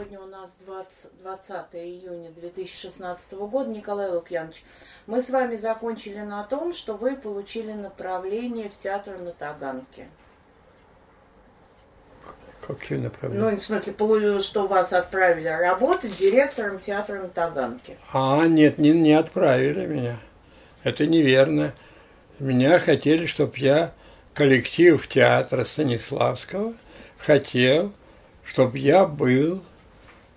Сегодня у нас 20, 20 июня 2016 года. Николай Лукьянович, мы с вами закончили на том, что вы получили направление в театр на Таганке. Какие направления? Ну, в смысле, что вас отправили работать директором театра на Таганке. А, нет, не, не отправили меня. Это неверно. Меня хотели, чтобы я коллектив театра Станиславского хотел, чтобы я был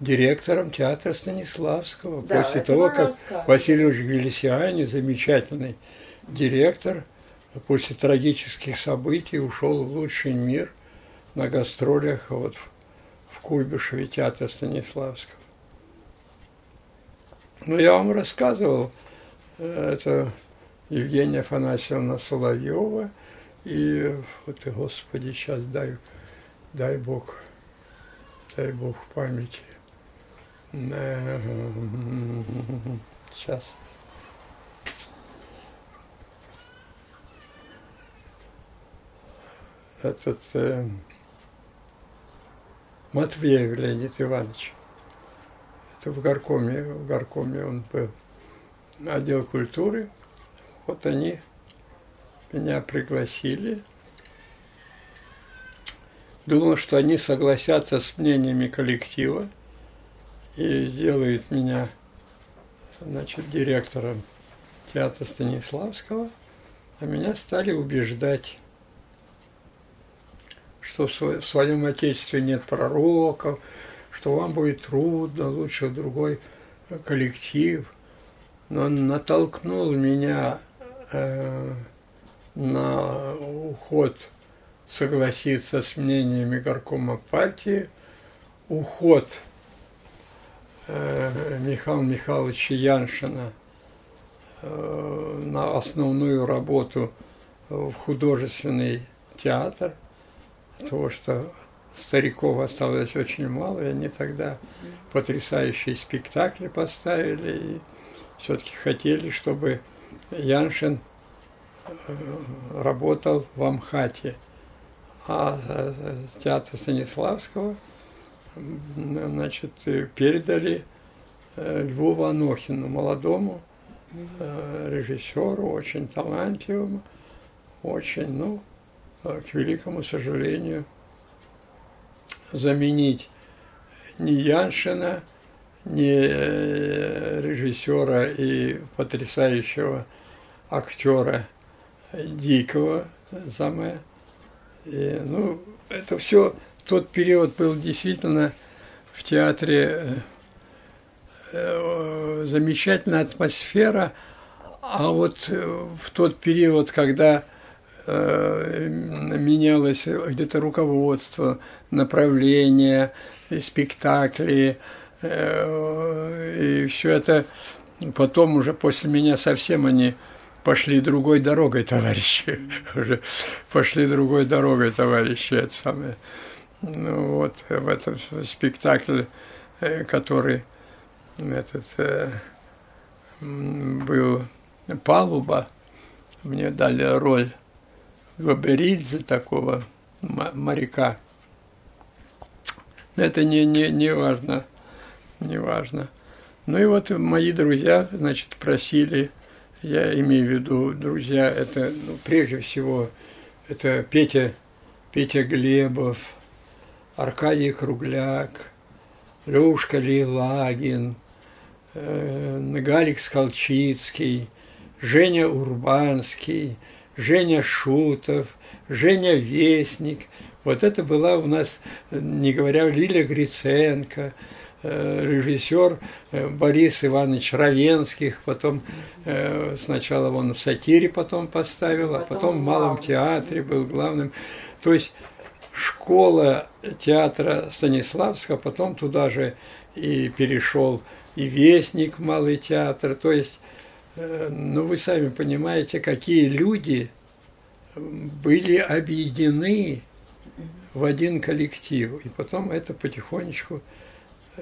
директором театра Станиславского. Да, После того, как. Василий Гвелисиани, замечательный директор, после трагических событий ушел в лучший мир на гастролях вот в, в Куйбышеве театра Станиславского. Ну, я вам рассказывал, э, это Евгения Афанасьевна Соловьева, и вот, Господи, сейчас дай, дай Бог, дай Бог памяти. Сейчас. Этот э, Матвеев Леонид Иванович. Это в горкоме, в горкоме он был. Отдел культуры. Вот они меня пригласили. Думал, что они согласятся с мнениями коллектива и сделают меня значит, директором театра Станиславского, а меня стали убеждать, что в своем отечестве нет пророков, что вам будет трудно, лучше другой коллектив. Но он натолкнул меня э, на уход согласиться с мнениями горкома партии, уход э, Михаила Михайловича Яншина э, на основную работу в художественный театр, потому что стариков осталось очень мало, и они тогда потрясающие спектакли поставили, и все-таки хотели, чтобы Яншин э, работал в Амхате – а э, театр Станиславского значит, передали э, Льву Ванохину, молодому э, режиссеру, очень талантливому, очень, ну, к великому сожалению, заменить ни Яншина, ни режиссера и потрясающего актера Дикого Заме. И, ну, это все, тот период был действительно в театре э, э, замечательная атмосфера, а вот э, в тот период, когда менялось где-то руководство, направление, спектакли, и все это, потом уже после меня совсем они пошли другой дорогой, товарищи. Уже пошли другой дорогой, товарищи. Это самое. Ну, вот в этом спектакле, э, который этот, э, был «Палуба», мне дали роль Габеридзе, такого моряка. Это не, не, не важно, не важно. Ну и вот мои друзья, значит, просили – я имею в виду, друзья, это ну, прежде всего это Петя, Петя Глебов, Аркадий Кругляк, Лешка Лилагин, э, Галик Скалчицкий, Женя Урбанский, Женя Шутов, Женя Вестник. Вот это была у нас, не говоря, Лиля Гриценко – Э, режиссер э, Борис Иванович Равенских, потом сначала он в сатире потом поставил, а потом в Малом театре был главным. То есть школа театра Станиславского, потом туда же и перешел и Вестник Малый театр. То есть, ну вы сами понимаете, какие люди были объединены в один коллектив. И потом это потихонечку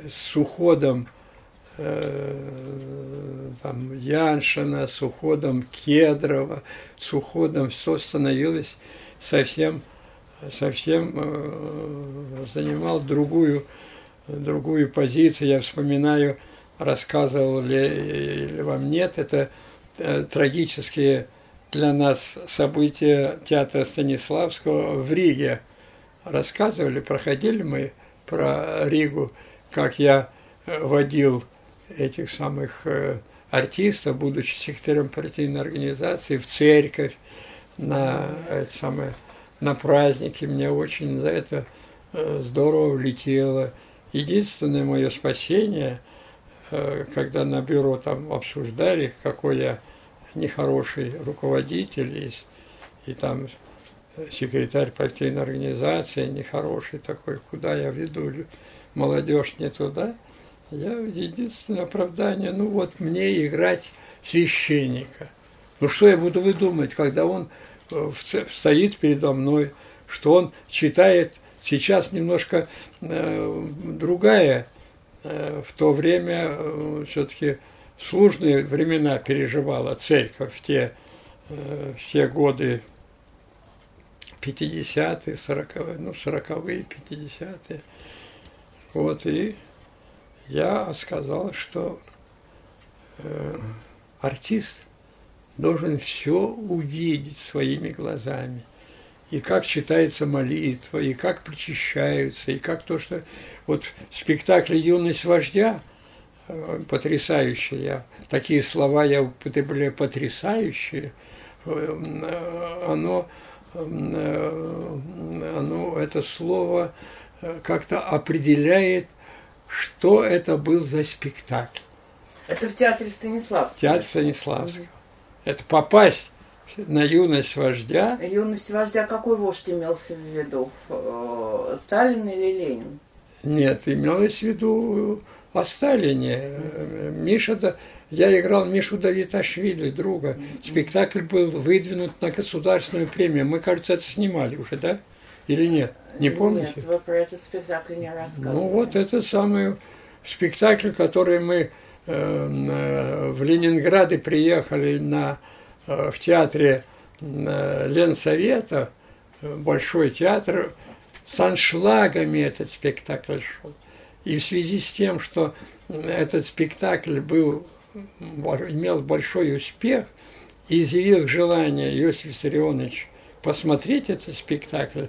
с уходом э, там, Яншина, с уходом Кедрова, с уходом все становилось совсем, совсем э, занимал другую, другую позицию. Я вспоминаю, рассказывал ли, ли вам нет, это э, трагические для нас события театра Станиславского в Риге. Рассказывали, проходили мы про Ригу, как я э, водил этих самых артистов, будучи секретарем партийной организации, в церковь, на, это самое, на праздники. Мне очень за это э, здорово влетело. Единственное мое спасение, когда на бюро там обсуждали, какой я нехороший руководитель есть, и там секретарь партийной организации нехороший такой, куда я веду молодежь не туда. Я единственное оправдание, ну вот мне играть священника. Ну что я буду выдумать, когда он э, стоит передо мной, что он читает сейчас немножко э, другая, э, в то время э, все-таки сложные времена переживала церковь в те, э, в те годы 50-е, 40-е, ну, 40-е, 50-е. Вот, и я сказал, что э, артист должен все увидеть своими глазами. И как читается молитва, и как причащаются, и как то, что... Вот в спектакле «Юность вождя» э, потрясающие, я, такие слова я употребляю, потрясающие, э, оно оно, это слово э, как-то определяет, что это был за спектакль. Это в театре Станиславского? Театр Станиславского. Это попасть на юность вождя. Юность вождя какой вождь имелся в виду? Э, Сталин или Ленин? Нет, имелось в виду о Сталине. Миша я играл Мишу Давиташвили, друга. Спектакль был выдвинут на государственную премию. Мы, кажется, это снимали уже, да? Или нет? Не помните? Нет, вы про этот спектакль не рассказывали. Ну вот это самый спектакль, который мы э, э, в Ленинграде приехали на, э, в театре э, Ленсовета, большой театр, с аншлагами этот спектакль шел. И в связи с тем, что этот спектакль был имел большой успех и изъявил желание Иосиф Виссарионович посмотреть этот спектакль,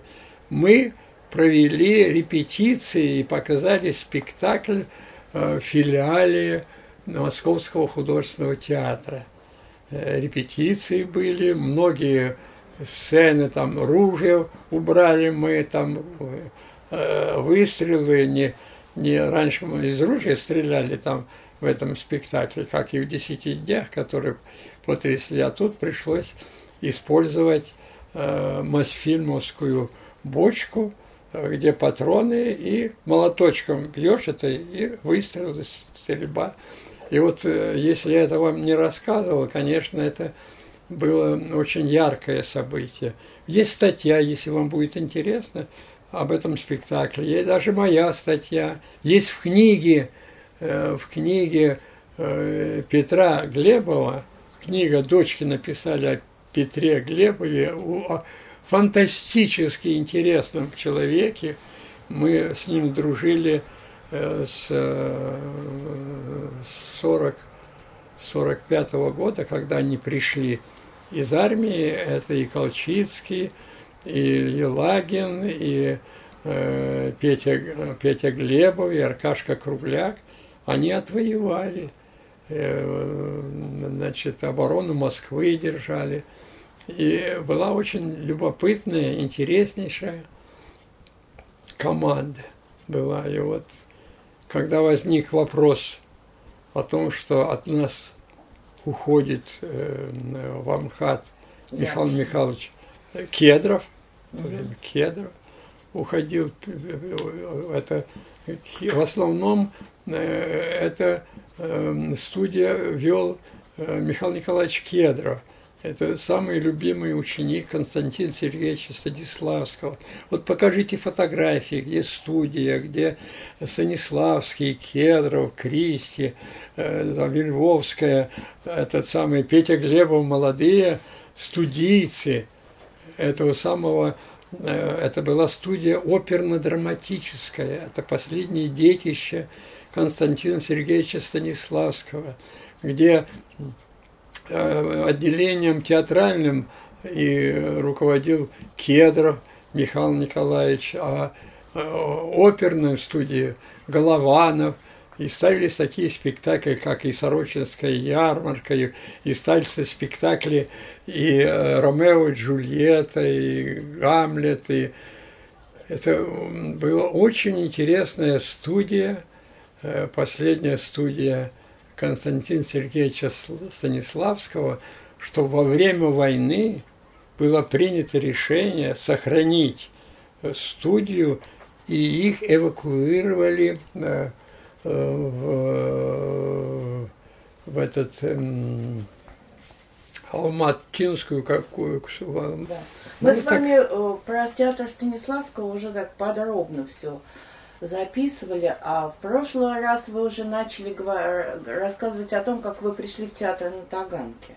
мы провели репетиции и показали спектакль в филиале Московского художественного театра. Э, репетиции были, многие сцены, там ружья убрали мы, там э, выстрелы, не, не раньше мы из ружья стреляли, там в этом спектакле, как и в «Десяти днях», которые потрясли. А тут пришлось использовать э, Мосфильмовскую бочку, э, где патроны, и молоточком бьешь это, и выстрел, стрельба. И вот э, если я это вам не рассказывал, конечно, это было очень яркое событие. Есть статья, если вам будет интересно, об этом спектакле. Есть даже моя статья. Есть в книге Э, в книге э, Петра Глебова, книга дочки написали о Петре Глебове, о фантастически интересном человеке. Мы с ним дружили с 40 45 -го года, когда они пришли из армии, это и Колчицкий, и Елагин, и э, Петя, Петя Глебов, и Аркашка Кругляк – они отвоевали, э, значит, оборону Москвы держали. И была очень любопытная, интереснейшая команда была. И вот когда возник вопрос о том, что от нас уходит э, в Амхат Михаил Михайлович Кедров, mm Кедров, уходил, это в основном э, это эм, студия вел э, Михаил Николаевич Кедров. Это самый любимый ученик Константина Сергеевича Станиславского. Вот покажите фотографии, где студия, где Станиславский, Кедров, Кристи, э, Вильвовская, этот самый Петя Глебов, молодые студийцы этого самого это была студия оперно-драматическая. Это последнее детище Константина Сергеевича Станиславского, где отделением театральным и руководил Кедров Михаил Николаевич, а оперной студии Голованов – и ставились такие спектакли, как и «Сорочинская ярмарка», и, и ставились спектакли и э, «Ромео и Джульетта», и «Гамлет», и это была очень интересная студия, э, последняя студия Константина Сергеевича Станиславского, что во время войны было принято решение сохранить э, студию, и их эвакуировали в, в этот эм, Алматинскую какую. Да. Мы ну, с так... вами э, про театр Станиславского уже так подробно все записывали, а в прошлый раз вы уже начали рассказывать о том, как вы пришли в театр на Таганке.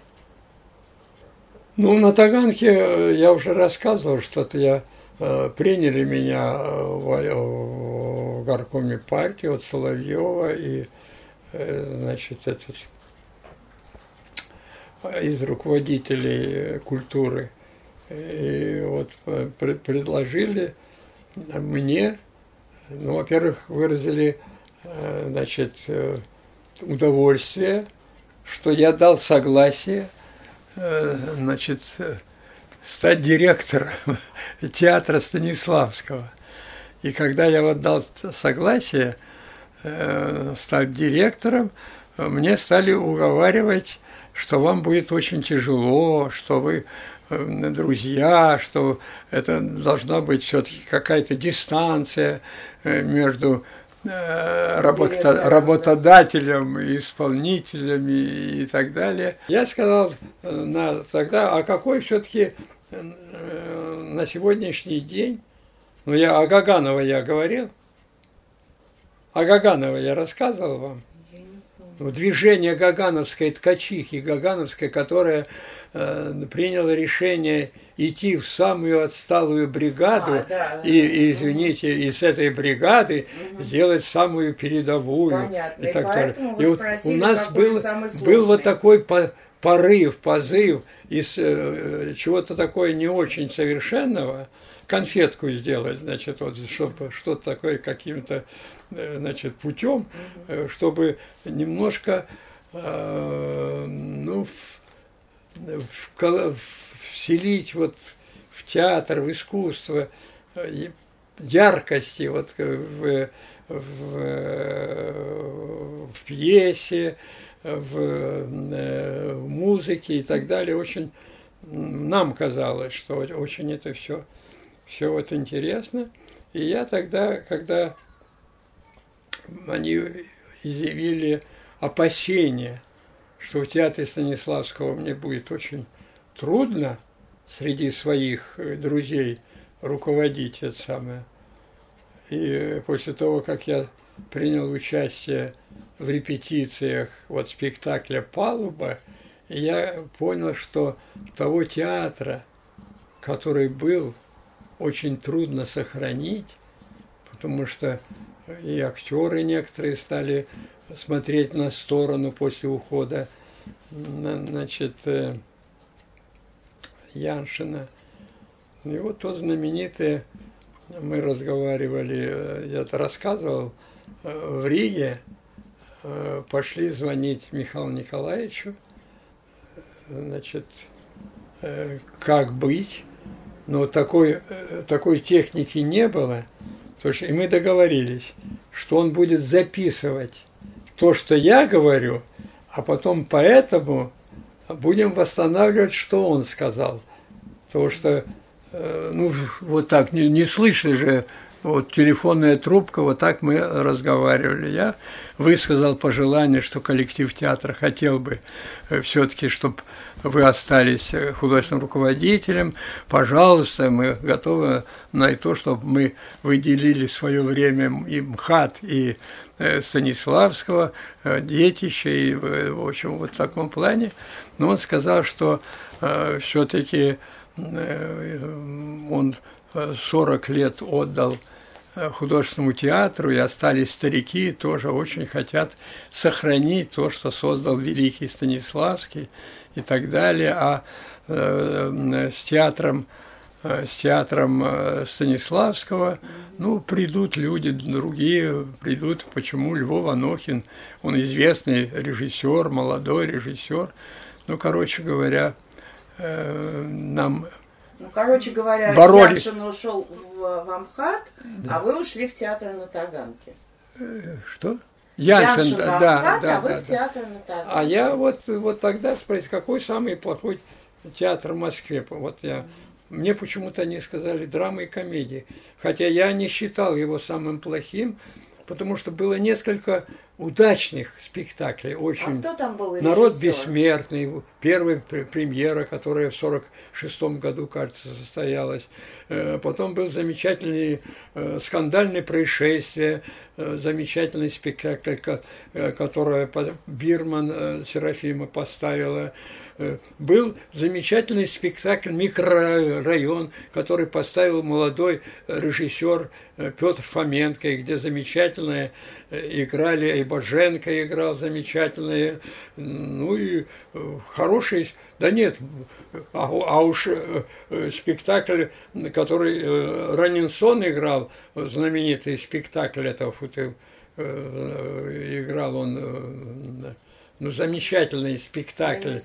Ну, на Таганке э, я уже рассказывал, что-то я э, приняли меня в, горкоме партии от Соловьева и, э, значит, этот из руководителей культуры. И вот предложили мне, ну, во-первых, выразили, э, значит, э, удовольствие, что я дал согласие, значит, стать директором театра Станиславского. И когда я вот дал согласие э, стать директором, мне стали уговаривать, что вам будет очень тяжело, что вы э, друзья, что это должна быть все-таки какая-то дистанция э, между э, работа, работодателем, исполнителем и, и так далее. Я сказал на, тогда, а какой все-таки на сегодняшний день ну, я о Гаганова я говорил. О Гаганова я рассказывал вам. Ну, движение Гагановской ткачихи, Гагановской, которая э, приняла решение идти в самую отсталую бригаду а, да, и, и, извините, из этой бригады угу. сделать самую передовую. Понятно. И, так далее. и вот у нас был, был вот такой по, порыв, позыв из э, чего-то такое не очень совершенного, конфетку сделать, значит, вот, чтобы что-то такое каким-то, э, значит, путем, э, чтобы немножко, э, ну, в, вселить вот в театр, в искусство яркости вот в, в, в пьесе, в, в музыке и так далее. Очень нам казалось, что очень это все все вот интересно. И я тогда, когда они изъявили опасения, что в театре Станиславского мне будет очень трудно среди своих э, друзей руководить это самое. И после того, как я принял участие в репетициях вот спектакля «Палуба», я понял, что того театра, который был очень трудно сохранить, потому что и актеры некоторые стали смотреть на сторону после ухода значит, э, Яншина. И вот тот знаменитый, мы разговаривали, э, я это рассказывал, э, в Риге пошли звонить Михаилу Николаевичу, значит, как быть, но такой, такой техники не было. То есть, и мы договорились, что он будет записывать то, что я говорю, а потом поэтому будем восстанавливать, что он сказал. Потому что, э, ну, вот так, не, не слышно же, вот телефонная трубка, вот так мы разговаривали. Я высказал пожелание, что коллектив театра хотел бы э, все-таки, чтобы вы остались э, художественным руководителем, пожалуйста, мы готовы на то, чтобы мы выделили свое время и МХАТ, и Станиславского, э, детища, и, в общем, вот в таком плане. Но он сказал, что все-таки он 40 лет отдал художественному театру, и остались старики, тоже очень хотят сохранить то, что создал великий Станиславский и так далее. А э, с театром с театром Станиславского, ну, придут люди другие, придут, почему Львов Анохин, он известный режиссер, молодой режиссер, ну, короче говоря, нам ну, короче говоря, боролись. Яншин ушел в, в Амхат, да. а вы ушли в театр на Таганке. Э, что? Яншин, Яншин да, да, Амхат, да, а вы да, в да. театр на Таганке. А я вот, вот тогда спросил, какой самый плохой театр в Москве? Вот я, мне почему-то они сказали драма и комедия. Хотя я не считал его самым плохим, потому что было несколько удачных спектаклей. Очень. А кто там был Народ режиссер? бессмертный, первая премьера, которая в 46 году, кажется, состоялась. Э, потом был замечательный э, скандальное происшествие, э, замечательный спектакль, который Бирман Серафима поставила. Был замечательный спектакль «Микрорайон», который поставил молодой режиссер Петр Фоменко, где замечательные играли, и Боженко играл замечательные, ну и хороший, да нет, а, а уж спектакль, который Ранинсон играл, знаменитый спектакль этого играл он, ну, замечательный спектакль.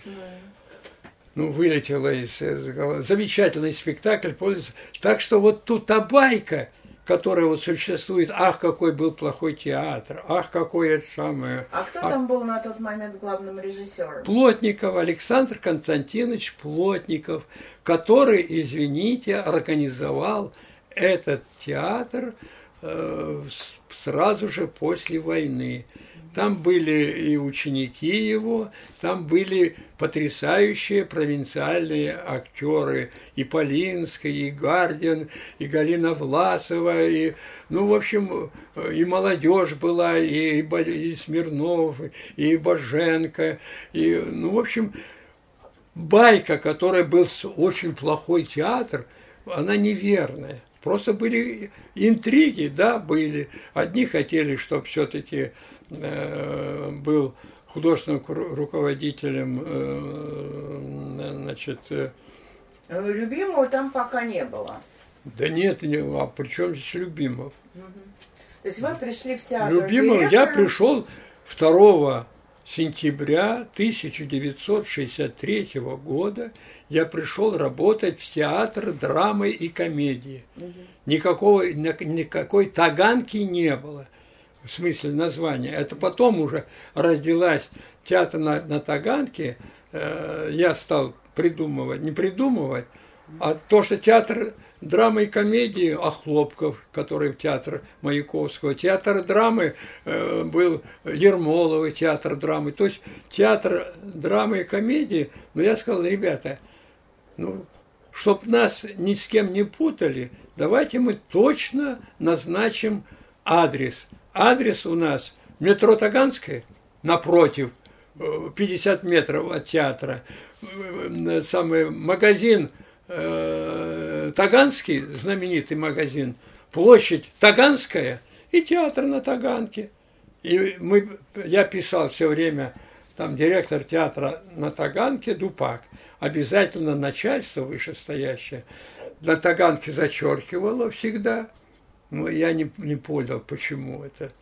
Ну, вылетело из, из Замечательный спектакль, пользуется. Так что вот тут та байка, которая вот существует, ах, какой был плохой театр, ах, какое это самое. А кто а... там был на тот момент главным режиссером? Плотников, Александр Константинович Плотников, который, извините, организовал этот театр э, сразу же после войны. Там были и ученики его, там были потрясающие провинциальные актеры, и Полинская, и Гардин, и Галина Власова, и, ну, в общем, и молодежь была, и, и Смирнов, и Боженко, и, ну, в общем, байка, которая был очень плохой театр, она неверная. Просто были интриги, да, были. Одни хотели, чтобы все-таки был художественным руководителем, э, значит... Э, Любимого там пока не было. Да нет, не, а при чем здесь Любимов? Угу. То есть вы пришли в театр Любимов, директором? я пришел 2 сентября 1963 года я пришел работать в театр драмы и комедии. Угу. Никакого, никакой таганки не было, в смысле названия. Это потом уже родилась театр на, на Таганке. Э, я стал придумывать, не придумывать, а то, что театр драмы и комедии Охлопков, который в театр Маяковского, театр драмы э, был Ермоловый театр драмы, то есть театр драмы и комедии, но я сказал, ребята, ну, чтоб нас ни с кем не путали, давайте мы точно назначим адрес. Адрес у нас метро Таганское, напротив, 50 метров от театра, самый магазин э, Таганский, знаменитый магазин, площадь Таганская и театр на Таганке. И мы, я писал все время, там директор театра на Таганке Дупак, обязательно начальство вышестоящее на Таганке зачеркивало всегда. Но я не, не понял, почему это.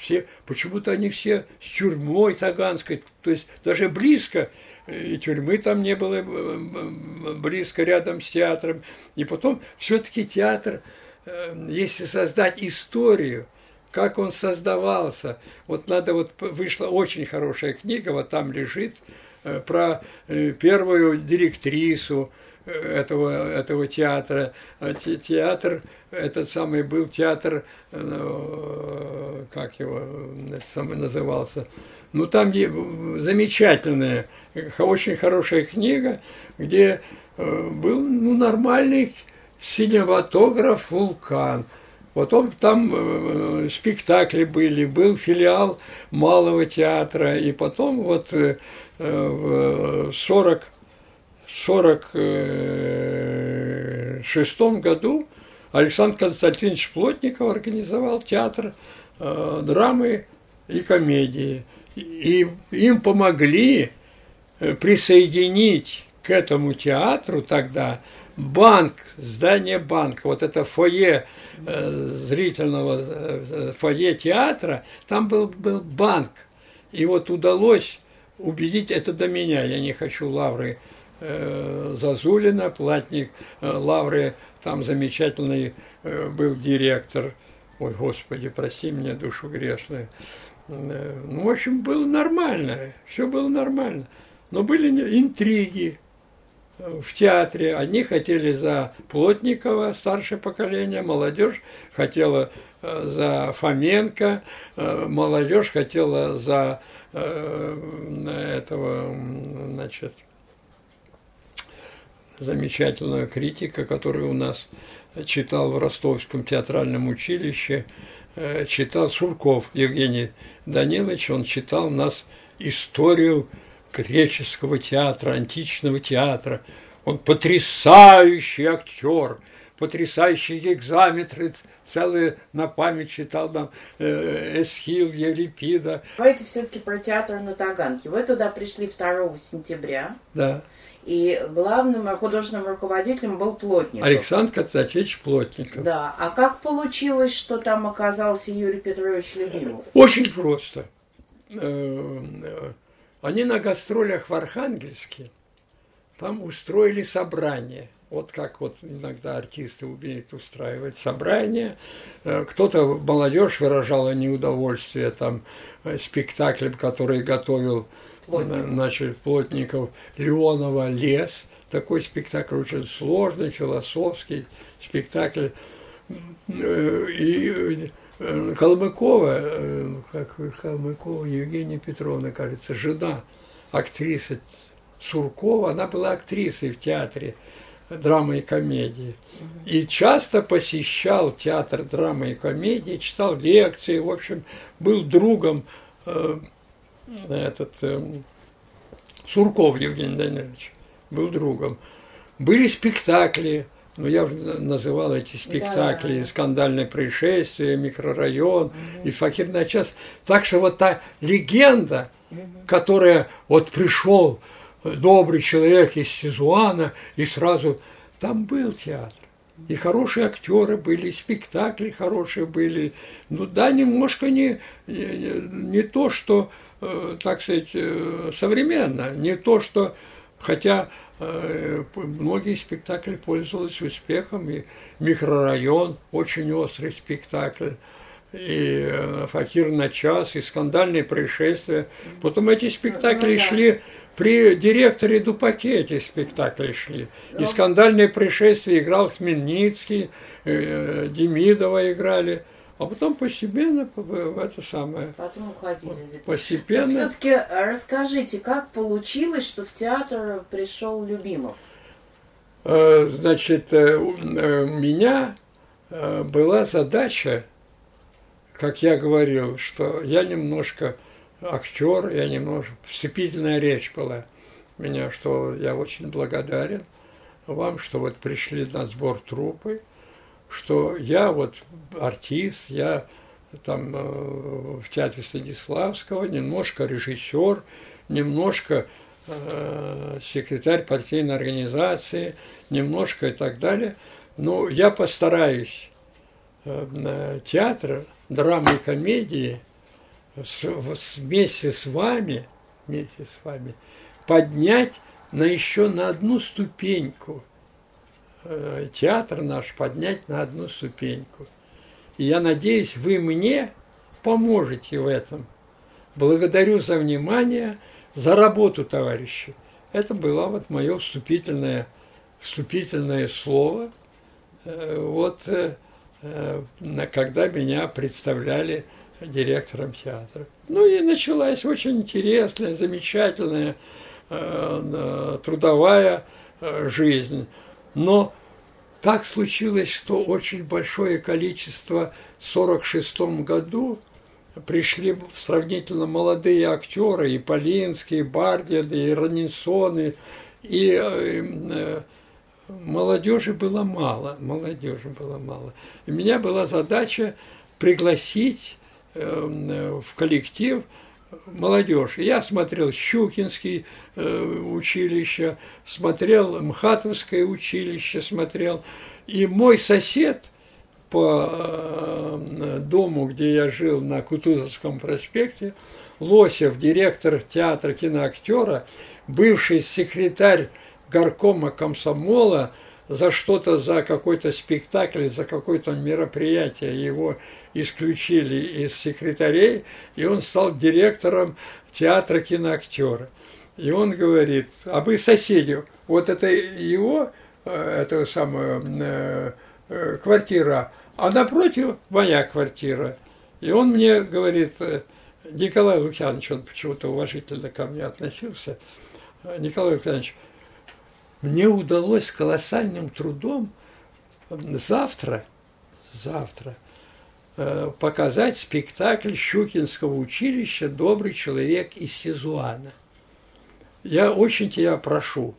Все, почему-то они все с тюрьмой Таганской, то есть даже близко и тюрьмы там не было э, близко рядом с театром. И потом все-таки театр, э, если создать историю, как он создавался, вот надо вот вышла очень хорошая книга, вот там лежит э, про первую директрису этого, этого театра. А театр, этот самый был театр, как его самый назывался, ну там замечательная очень хорошая книга, где э, был ну, нормальный синематограф «Вулкан». Потом там э, спектакли были, был филиал Малого театра, и потом вот э, в 40, 46 году Александр Константинович Плотников организовал театр э, драмы и комедии. И им помогли э, присоединить к этому театру тогда банк, здание банка, вот это фойе э, зрительного э, фойе театра, там был, был банк. И вот удалось убедить, это до меня, я не хочу лавры э, Зазулина, платник э, лавры, там замечательный э, был директор, ой, Господи, прости меня, душу грешную. Э, ну, в общем, было нормально, все было нормально. Но были интриги, в театре. Одни хотели за Плотникова, старшее поколение, молодежь хотела э, за Фоменко, э, молодежь хотела за э, этого, значит, замечательного критика, который у нас читал в Ростовском театральном училище, читал Сурков Евгений Данилович, он читал нас историю греческого театра, античного театра. Он потрясающий актер, потрясающий гекзаметры, целые на память читал нам э, Эсхил, Еврипида. Давайте все-таки про театр на Таганке. Вы туда пришли 2 сентября. Да. И главным художественным руководителем был Плотников. Александр Константинович Плотников. Да. А как получилось, что там оказался Юрий Петрович Любимов? Очень просто. Э, э, они на гастролях в Архангельске там устроили собрание. Вот как вот иногда артисты умеют устраивать собрание. Э, кто-то, молодежь выражала неудовольствие там спектаклем, который готовил Плотников. значит, Плотников Леонова «Лес». Такой спектакль очень сложный, философский спектакль. Э, и Э, Калмыкова, э, как Калмыкова Евгения Петровна, кажется, жена актрисы Суркова, она была актрисой в театре драмы и комедии. И часто посещал театр драмы и комедии, читал лекции, в общем, был другом этот э, Сурков Евгений Данилович, был другом. Были спектакли, ну, я уже называл эти спектакли, да, «Скандальное происшествие», «Микрорайон» угу. и «Факирный час». Так что вот та легенда, угу. которая вот пришел добрый человек из Сизуана, и сразу там был театр. И хорошие актеры были, и спектакли хорошие были. Ну да, немножко не, не, не то, что, э, так сказать, э, современно, не то, что, хотя Э, многие спектакли пользовались успехом, и «Микрорайон» – очень острый спектакль, и э, «Факир на час», и «Скандальные происшествия». Потом эти спектакли ну, да. шли при директоре Дупаке эти спектакли шли. И ну. «Скандальные происшествия» играл Хмельницкий, э, Демидова играли – а потом постепенно в это самое. Потом уходили из этого. Постепенно. Все-таки расскажите, как получилось, что в театр пришел Любимов? Э, значит, э, у э, меня была задача, как я говорил, что я немножко актер, я немножко вступительная речь была у меня, что я очень благодарен вам, что вот пришли на сбор трупы что я вот артист, я там э, в театре Станиславского, немножко режиссер, немножко э, секретарь партийной организации, немножко и так далее. Но я постараюсь э, театр, драмы и комедии с, с, вместе с вами, вместе с вами поднять на еще на одну ступеньку – театр наш поднять на одну ступеньку. И я надеюсь, вы мне поможете в этом. Благодарю за внимание, за работу, товарищи. Это было вот мое вступительное, вступительное слово. Э, вот э, когда меня представляли директором театра. Ну и началась очень интересная, замечательная трудовая жизнь. Но так случилось, что очень большое количество в 1946 году пришли сравнительно молодые актеры, и Полинский, и Бардин, и Ранинсон, и, и э, молодежи было мало, молодежи было мало. И у меня была задача пригласить э, в коллектив молодежь. Я смотрел Щукинский э, училище, смотрел Мхатовское училище, смотрел. И мой сосед по э, дому, где я жил на Кутузовском проспекте, Лосев, директор театра киноактера, бывший секретарь горкома комсомола, за что-то, за какой-то спектакль, за какое-то мероприятие его исключили из секретарей, и он стал директором театра киноактера. И он говорит, а вы соседи, вот это его, э, это самая э, э, квартира, а напротив моя квартира. И он мне говорит, Николай Лукьянович, он почему-то уважительно ко мне относился, Николай Лукьянович, мне удалось колоссальным трудом завтра, завтра показать спектакль Щукинского училища «Добрый человек из Сизуана». Я очень тебя прошу.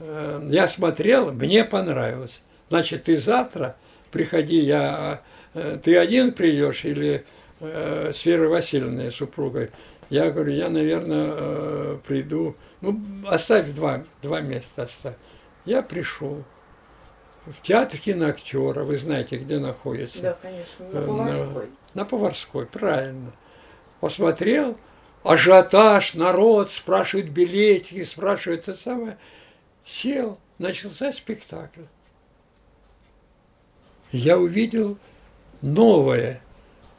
Э, я смотрел, мне понравилось. Значит, ты завтра приходи, я, э, ты один придешь или с Верой Васильевной, супругой? Я говорю, я, наверное, приду ну, оставь два, два места оставь. Я пришел в театр киноактера, вы знаете, где находится. Да, конечно, на Поварской. На, на Поварской, правильно. Посмотрел, ажиотаж, народ спрашивает билетики, спрашивает это самое. Сел, начался спектакль. Я увидел новое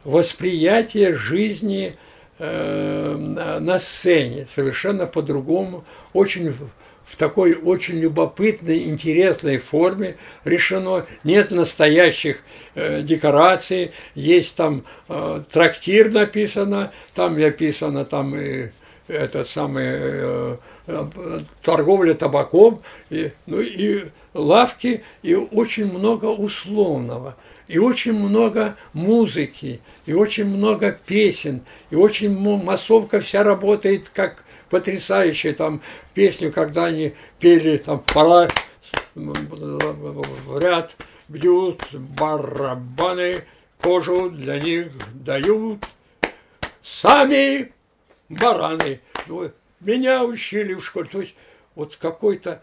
восприятие жизни Э, на сцене, совершенно по-другому, очень в такой очень любопытной, интересной форме решено. Нет настоящих э, декораций, есть там э, трактир написано, там написано там и этот самый э, э, торговля табаком, и, ну и лавки, и очень много условного и очень много музыки, и очень много песен, и очень массовка вся работает как потрясающая там песню, когда они пели там пора в ряд бьют барабаны, кожу для них дают сами бараны. Ну, меня учили в школе, то есть вот в какой-то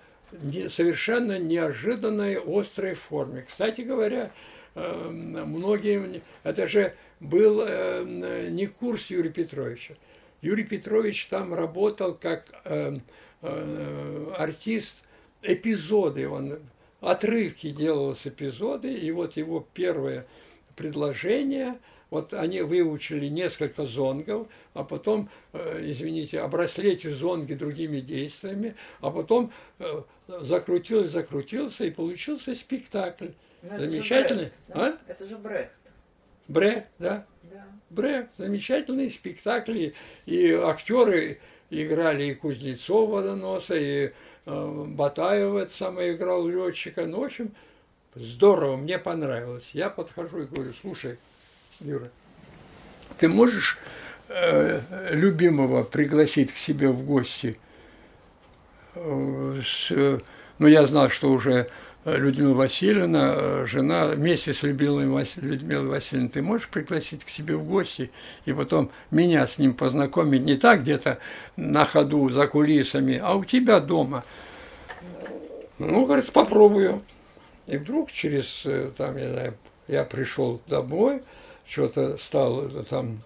совершенно неожиданной острой форме. Кстати говоря, Эм, многие... Это же был эм, не курс Юрия Петровича. Юрий Петрович там работал как эм, э, артист эпизоды, он отрывки делал с эпизоды, и вот его первое предложение, вот они выучили несколько зонгов, а потом, э, извините, обросли эти зонги другими действиями, а потом э, закрутилось, закрутился, и получился спектакль. Ну, Замечательный. Это же, Брехт, да? а? это же Брехт. Брехт, да? Брехт. Замечательные спектакли. И актеры играли и Кузнецов водоноса, и э, Батаева это самое играл летчика. Ну, в общем, здорово, мне понравилось. Я подхожу и говорю, слушай, Юра, ты можешь э, любимого пригласить к себе в гости? Э, с, э, ну, я знал, что уже Людмила Васильевна, э, жена, вместе с Людмилой, Людмилой Васильевной, ты можешь пригласить к себе в гости и потом меня с ним познакомить не так где-то на ходу, за кулисами, а у тебя дома. Ну, говорит, попробую. И вдруг через, э, там, я знаю, я пришел домой, что-то стал э, там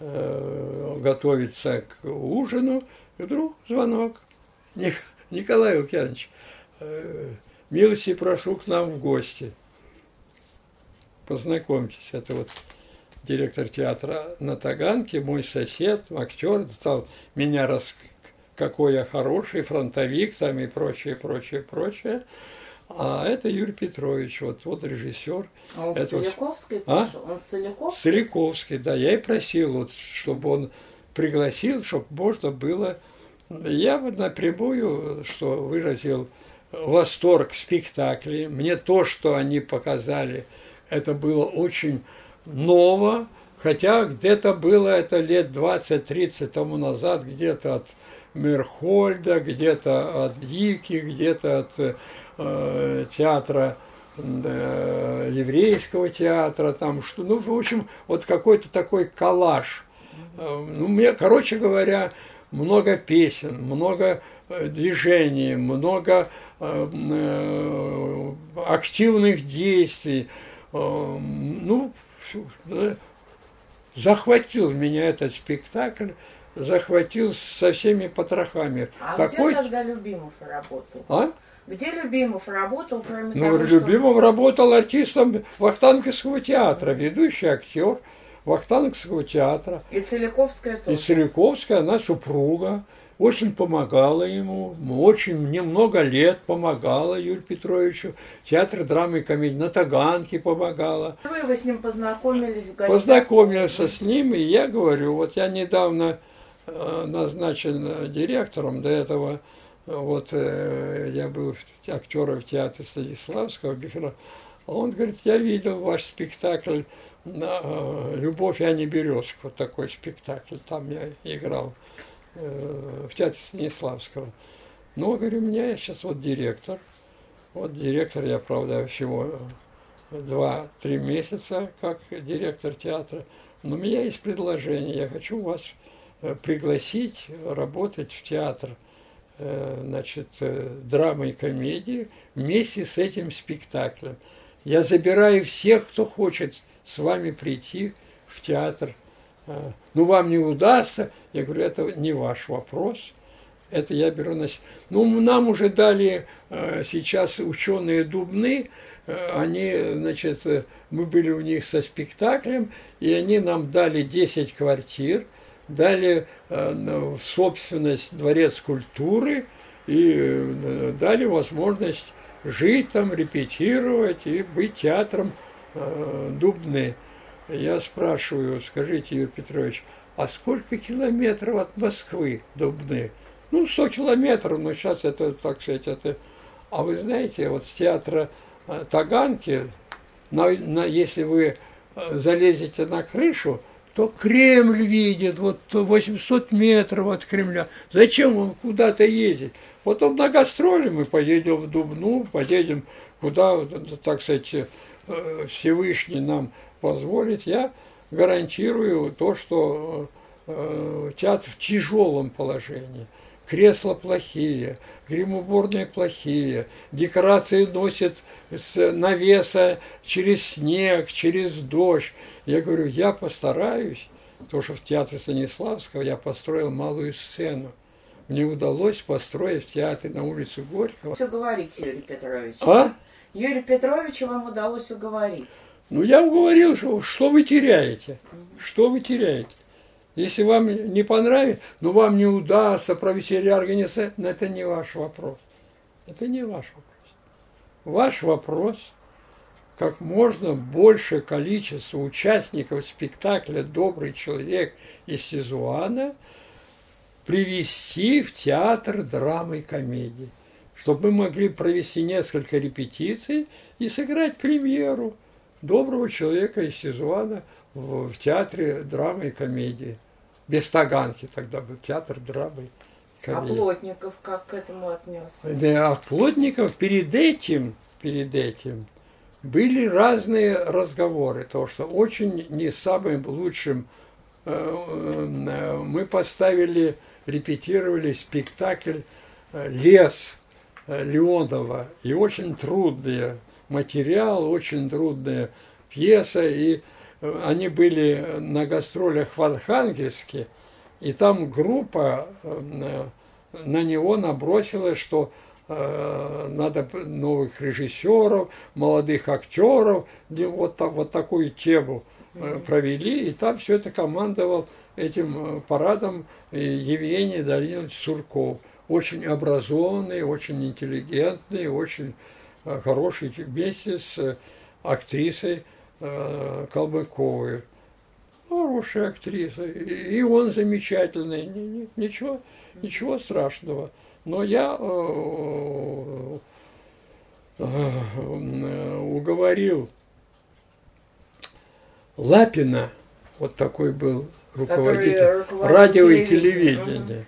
э, готовиться к ужину, и вдруг звонок. Николай Лукьянович, Милости прошу к нам в гости. Познакомьтесь, это вот директор театра на Таганке, мой сосед, актер, стал меня раз какой я хороший, фронтовик там и прочее, прочее, прочее. А это Юрий Петрович, вот, вот режиссер. А он это с Целиковской вот... пришел? А? Он с Целиковской? Целиковской, да. Я и просил, вот, чтобы он пригласил, чтобы можно было... Я вот напрямую, что выразил восторг спектаклей. Мне то, что они показали, это было очень ново, хотя где-то было это лет 20-30 тому назад, где-то от Мерхольда, где-то от Дики, где-то от э, театра э, еврейского театра, там что, ну, в общем, вот какой-то такой коллаж. Э, ну, мне, короче говоря, много песен, много э, движений, много активных действий. Э, ну, захватил меня этот спектакль, захватил со всеми потрохами. А Такой... где тогда Любимов работал? А? Где Любимов работал, кроме ну, того, Любимов что... работал артистом Вахтанговского театра, ведущий актер Вахтанговского театра. И Целиковская тоже. И Целиковская, она супруга очень помогала ему, очень немного лет помогала Юрию Петровичу, театр драмы и комедии на Таганке помогала. Вы, вы с ним познакомились в гостях? Познакомился с ним, и я говорю, вот я недавно э, назначен директором, до этого вот э, я был актером в театре Станиславского, а он говорит, я видел ваш спектакль э, «Любовь, а не березка», вот такой спектакль, там я играл. Э, в театре Станиславского. Но, говорю, у меня сейчас вот директор. Вот директор, я, правда, всего два-три месяца как директор театра. Но у меня есть предложение. Я хочу вас э, пригласить работать в театр э, значит, драмы и комедии вместе с этим спектаклем. Я забираю всех, кто хочет с вами прийти в театр ну вам не удастся. Я говорю, это не ваш вопрос. Это я беру на себя. Ну, нам уже дали э, сейчас ученые Дубны, э, они, значит, мы были у них со спектаклем, и они нам дали 10 квартир, дали э, в собственность дворец культуры и дали возможность жить там, репетировать и быть театром Дубны. Я спрашиваю, скажите, Юрий Петрович, а сколько километров от Москвы до Бны? Ну, 100 километров, но сейчас это, так сказать, это... А вы знаете, вот с театра э, Таганки, на, на, если вы э, залезете на крышу, то Кремль видит, вот 800 метров от Кремля. Зачем вам куда-то ездить? Потом на гастроли мы поедем в Дубну, поедем куда, так сказать, э, Всевышний нам позволить, я гарантирую то, что э, театр в тяжелом положении. Кресла плохие, гримуборные плохие, декорации носят с навеса через снег, через дождь. Я говорю, я постараюсь, потому что в театре Станиславского я построил малую сцену. Мне удалось построить в театре на улице Горького. Все говорите, Юрий Петрович. А? Юрий Петрович вам удалось уговорить. Ну, я говорил, что, что вы теряете? Что вы теряете? Если вам не понравится, но ну, вам не удастся провести реорганизацию, но это не ваш вопрос. Это не ваш вопрос. Ваш вопрос – как можно большее количество участников спектакля «Добрый человек» из Сизуана привести в театр драмы и комедии, чтобы мы могли провести несколько репетиций и сыграть премьеру – доброго человека из Сизуана в, в театре драмы и комедии. Без таганки тогда был театр драмы и комедии. А Плотников как к этому отнесся? Да, а Плотников перед этим, перед этим были разные разговоры, то что очень не самым лучшим э, э, мы поставили, репетировали спектакль э, «Лес» Леонова, и очень трудные материал, очень трудная пьеса, и э, они были на гастролях в Архангельске, и там группа э, на него набросилась, что э, надо новых режиссеров, молодых актеров, вот, вот такую тему провели, и там все это командовал этим парадом Евгений Данилович Сурков. Очень образованный, очень интеллигентный, очень хороший вместе с э, актрисой э, Колбаковой. Хорошая актриса. И он замечательный. Ничего, ничего страшного. Но я уговорил Лапина, вот такой был руководитель радио и телевидения.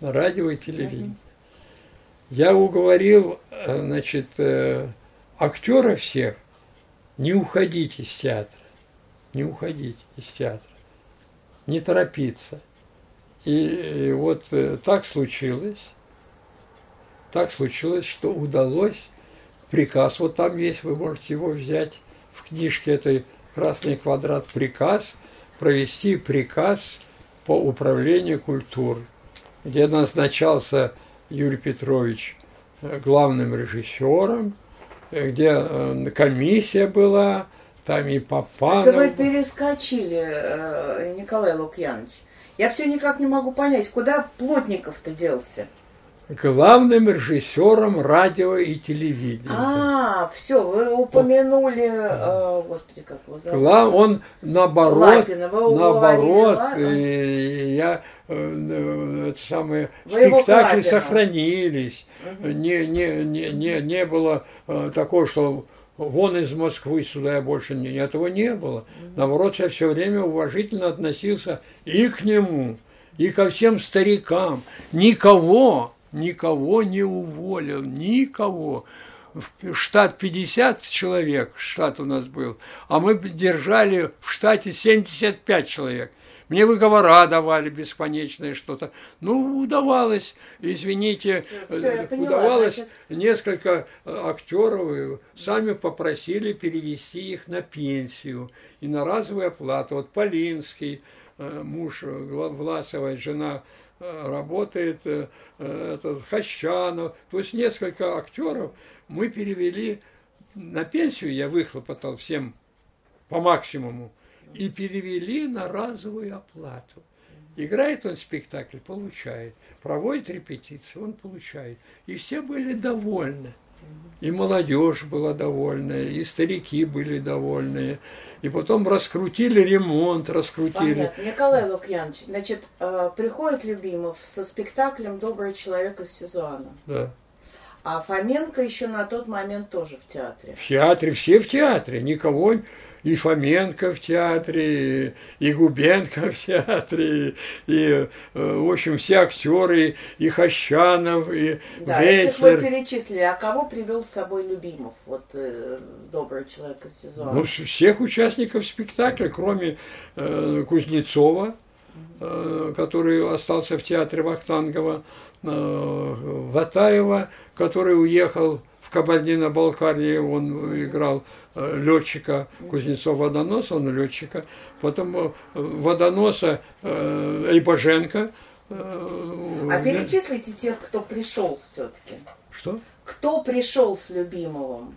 Радио и телевидение. Я уговорил, э, значит, э, актера всех не уходить из театра, не уходить из театра, не торопиться. И вот э, так случилось, так случилось, что удалось приказ, вот там есть, вы можете его взять в книжке этой «Красный квадрат» приказ, провести приказ по управлению культурой, где назначался Юрий Петрович э, главным режиссером, э, где э, комиссия была, там и Папанов. Это вы перескочили, Николай Лукьянович. Я все никак не могу понять, куда Плотников-то делся? Главным режиссером радио и телевидения. А, все, вы упомянули, э, господи, как его зовут? Глав, он наоборот, Лапина, вы наоборот, и я э, это самое, вы спектакли сохранились, угу. не, не, не, не, не было э, такого, что вон из Москвы сюда я больше не, этого не было. Наоборот, я все время уважительно относился и к нему, и ко всем старикам. Никого никого не уволил, никого. Штат 50 человек, штат у нас был, а мы держали в штате 75 человек. Мне выговора давали бесконечные что-то. Ну, удавалось, извините, Все, поняла, удавалось значит... несколько э, актеров, сами попросили перевести их на пенсию и на разовую оплату. Вот Полинский, э, муж Власовой, жена Э, работает э, этот, Хащанов, то есть несколько актеров мы перевели на пенсию, я выхлопотал всем по максимуму, и перевели на разовую оплату. Играет он спектакль, получает. Проводит репетицию, он получает. И все были довольны. И молодежь была довольна, и старики были довольны. И потом раскрутили ремонт, раскрутили. Понятно. Николай Лукьянович, значит, э, приходит Любимов со спектаклем «Добрый человек из Сезуана». Да. А Фоменко еще на тот момент тоже в театре. В театре, все в театре, никого и Фоменко в театре, и Губенко в театре, и, э, в общем, все актеры, и Хащанов, и да, Вейслер. вы перечислили. А кого привел с собой Любимов, вот э, добрый человек из сезона? Ну, всех участников спектакля, кроме э, Кузнецова, э, который остался в театре Вахтангова, э, Ватаева, который уехал в Кабардино-Балкарии, он играл Э, летчика Кузнецов водоноса, он летчика, потом э, водоноса э, Эйбоженко. А перечислите тех, кто пришел все-таки. Что? Кто пришел с Любимовым?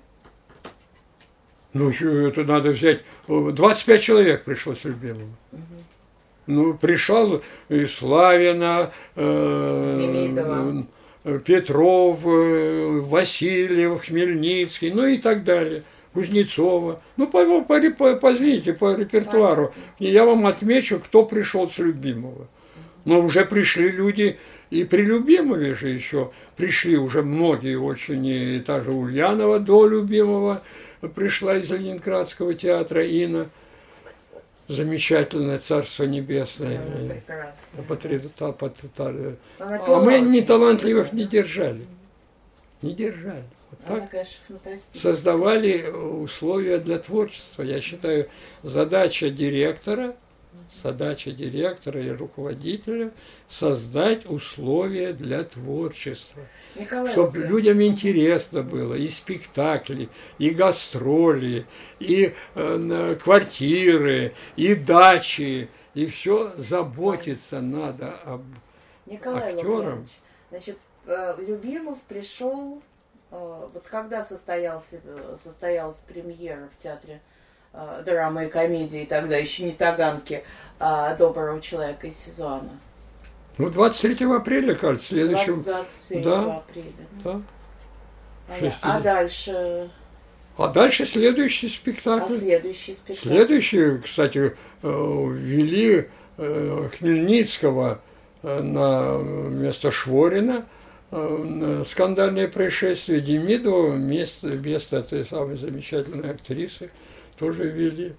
Ну, это надо взять. 25 человек пришло с Любимовым. Угу. Ну, пришел и Славина, э, Петров, Васильев, Хмельницкий, ну и так далее. Кузнецова. Ну, по, по, по, позвоните по репертуару. Я вам отмечу, кто пришел с Любимого. Но уже пришли люди, и при Любимове же еще пришли уже многие очень, и та же Ульянова до Любимого пришла из Ленинградского театра Инна. Замечательное Царство Небесное. Прекрасно. А мы не талантливых не держали. Не держали. Так Она, конечно, создавали условия для творчества. Я считаю, задача директора, задача директора и руководителя создать условия для творчества. Николай чтобы людям интересно было, и спектакли, и гастроли, и э, квартиры, и дачи, и все заботиться надо об Николай актерам. Значит, э, Любимов пришел вот когда состоялся, состоялась премьера в театре э, драмы и комедии, тогда еще не Таганки, а «Доброго человека из Сезуана»? Ну, 23 апреля, кажется, следующего. 23 да, апреля. Да. А дальше? А дальше следующий спектакль. А следующий спектакль? Следующий, кстати, э, ввели Хмельницкого на место Шворина – Э, скандальное происшествие Демидова вместо, вместо этой самой замечательной актрисы тоже вели.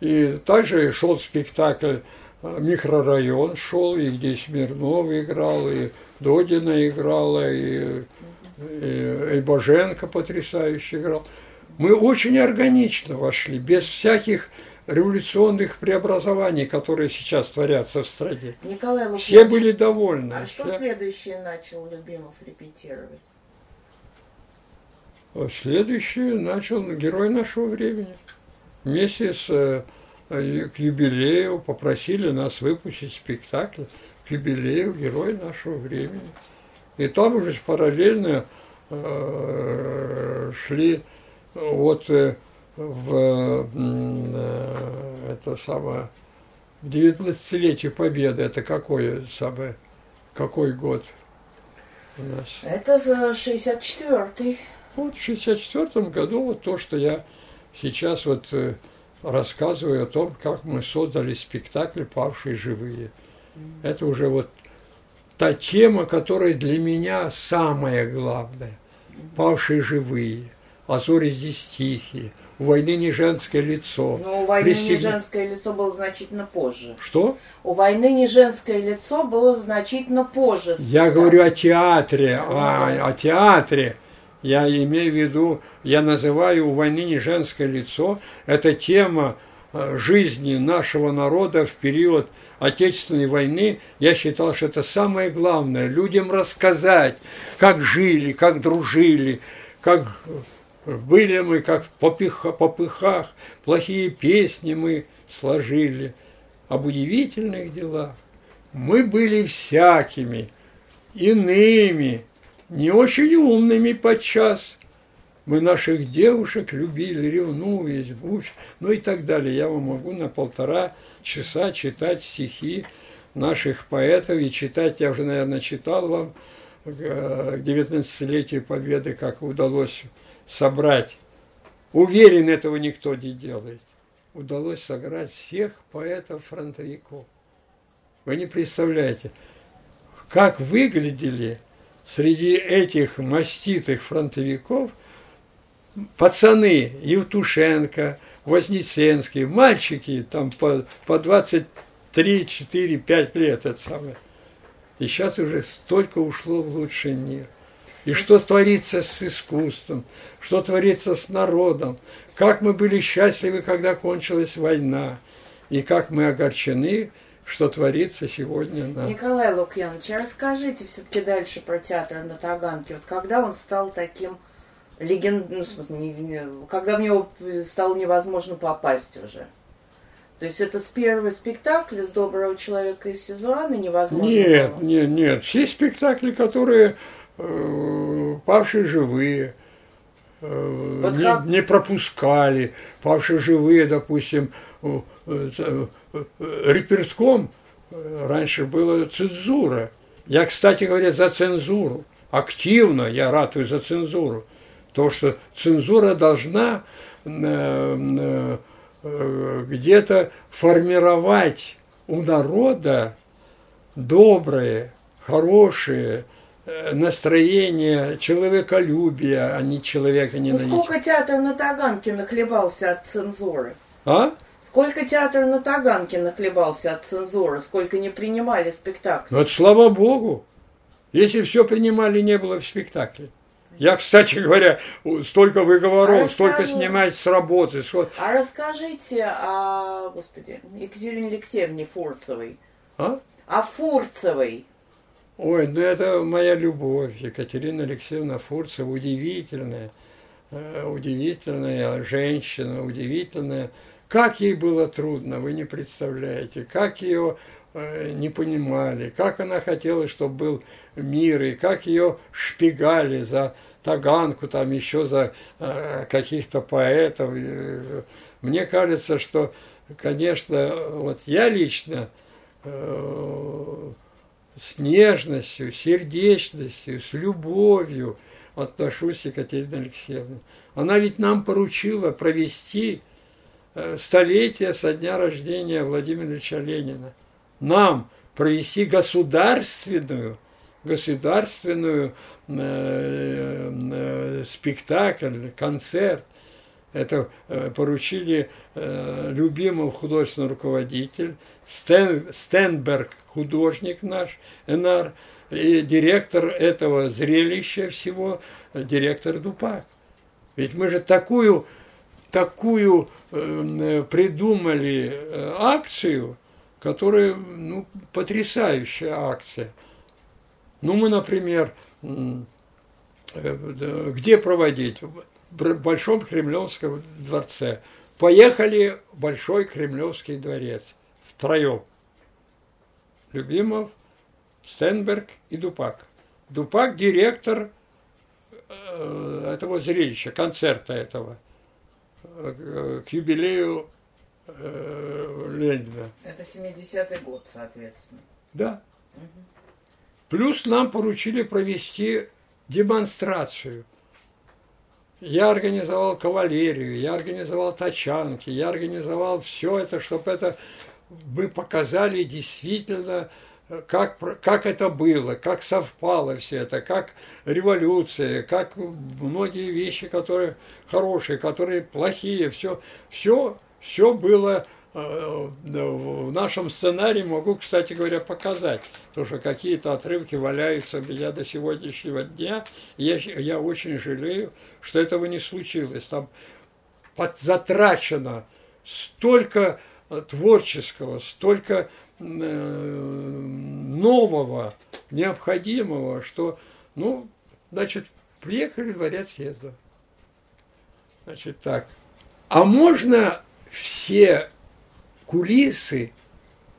И также шел спектакль э, «Микрорайон» шел, и где Смирнов играл, и Додина играла, и и, и Боженко потрясающе играл. Мы очень органично вошли, без всяких революционных преобразований, которые сейчас творятся в стране. Николай Лукьянович, Все были довольны. А что следующее начал Любимов репетировать? А Следующий начал герой нашего времени. Вместе с э, э, к юбилею попросили нас выпустить спектакль к юбилею герой нашего времени. И там уже параллельно э, шли вот э, в э, это самое в 19-летие Победы. Это какой самое какой год у нас? Это за 64-й. Вот в 1964 году вот то, что я сейчас вот э, рассказываю о том, как мы создали спектакль «Павшие живые». Это уже вот та тема, которая для меня самая главная. «Павшие живые», «А зори здесь тихие», «У войны не женское лицо». Но у войны не Пристегни- женское лицо было значительно позже. Что? У войны не женское лицо было значительно позже. Я спектакль. говорю о театре, о, о театре. Я имею в виду, я называю у войны не женское лицо. Это тема э, жизни нашего народа в период Отечественной войны. Я считал, что это самое главное. Людям рассказать, как жили, как дружили, как были мы, как в попыхах, плохие песни мы сложили. Об удивительных делах. Мы были всякими, иными, не очень умными подчас. Мы наших девушек любили, ревнуясь, буч, ну и так далее. Я вам могу на полтора часа читать стихи наших поэтов и читать, я уже, наверное, читал вам э, к 19-летию Победы, как удалось собрать. Уверен, этого никто не делает. Удалось сыграть всех поэтов-фронтовиков. Вы не представляете, как выглядели среди этих маститых фронтовиков пацаны Евтушенко, Вознесенский, мальчики там по, по 23, 4, 5 лет это самое. И сейчас уже столько ушло в лучший мир. И что творится с искусством, что творится с народом, как мы были счастливы, когда кончилась война, и как мы огорчены, что творится сегодня на... Николай Лукьянович, а расскажите все-таки дальше про театр на Таганке. Вот когда он стал таким легенд... ну, в смысле, не- не- когда в него стало невозможно попасть уже? То есть это с первого спектакля с доброго человека из Сизуана невозможно Нет, было? нет, нет. Все спектакли, которые павшие живые, э, Вот не, как- не пропускали, павшие живые, допустим, э, э, э, э, реперском э, раньше была цензура. Я, кстати говоря, за цензуру. Активно я ратую за цензуру. То, что цензура должна э, э, э, где-то формировать у народа доброе, хорошее э, настроение, человеколюбие, а не человека Ну ненавидеть. сколько театр на Таганке нахлебался от цензуры? А? Сколько театр на Таганке нахлебался от цензуры? Сколько не принимали спектакль? Ну, это слава богу. Если все принимали, не было в спектакле. Я, кстати говоря, столько выговоров, А столько расскажу. снимать с работы. ско- А расскажите о, господи, Екатерине Алексеевне Фурцевой. А? О Фурцевой. Ой, ну это моя любовь. Екатерина Алексеевна Фурцева удивительная, э, удивительная женщина, удивительная. Как ей было трудно, вы не представляете. Как ее э, не понимали, как она хотела, чтобы был мир, и как ее шпигали за Таганку, там еще за э, каких-то поэтов. Мне кажется, что, конечно, вот я лично с нежностью, сердечностью, с любовью отношусь к Екатерине Алексеевне. Она ведь нам поручила провести э, столетие со дня рождения Владимира Ильича Ленина. Нам провести государственную, государственную э, э, спектакль, концерт. Это э, поручили э, любимый художественный руководитель, Стен, Стенберг, художник наш, Энар И директор этого зрелища всего, директор Дупак. Ведь мы же такую, такую э, придумали э, акцию, которая, ну, потрясающая акция. Ну, мы, например, где проводить? Большом Кремлевском дворце. Поехали в Большой Кремлевский дворец втроем. Любимов, Стенберг и Дупак. Дупак – директор э, этого зрелища, концерта этого э, к юбилею э, Ленина. Это 70-й год, соответственно. Да. Угу. Плюс нам поручили провести демонстрацию. Я организовал кавалерию, я организовал тачанки, я организовал все это, чтобы это мы показали действительно, как, как это было, как совпало все это, как революция, как многие вещи, которые хорошие, которые плохие, все, все, все было э, в нашем сценарии могу, кстати говоря, показать. Потому что какие-то отрывки валяются у меня до сегодняшнего дня. Я, я очень жалею, что этого не случилось. Там затрачено столько творческого, столько э, нового, необходимого, что, ну, значит, приехали в дворец съезда. Значит, так. А можно все кулисы,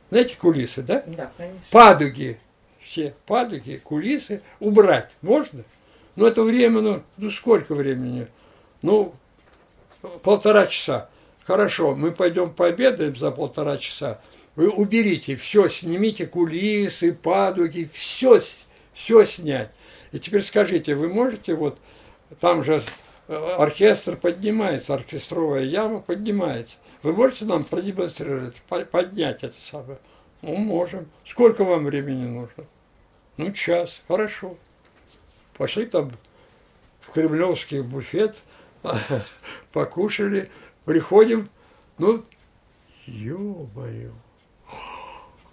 знаете, кулисы, да? Да, конечно. Падуги, все падуги, кулисы убрать можно? Ну, это время, ну, ну сколько времени? Ну, полтора часа. Хорошо, мы пойдем пообедаем за полтора часа. Вы уберите все, снимите кулисы, падуги, все, все снять. И теперь скажите, вы можете вот, там же э, оркестр поднимается, оркестровая яма поднимается. Вы можете нам продемонстрировать, поднять это самое? Ну, можем. Сколько вам времени нужно? Ну, час. Хорошо. Пошли там в кремлевский буфет, покушали, Приходим, ну, ё-моё,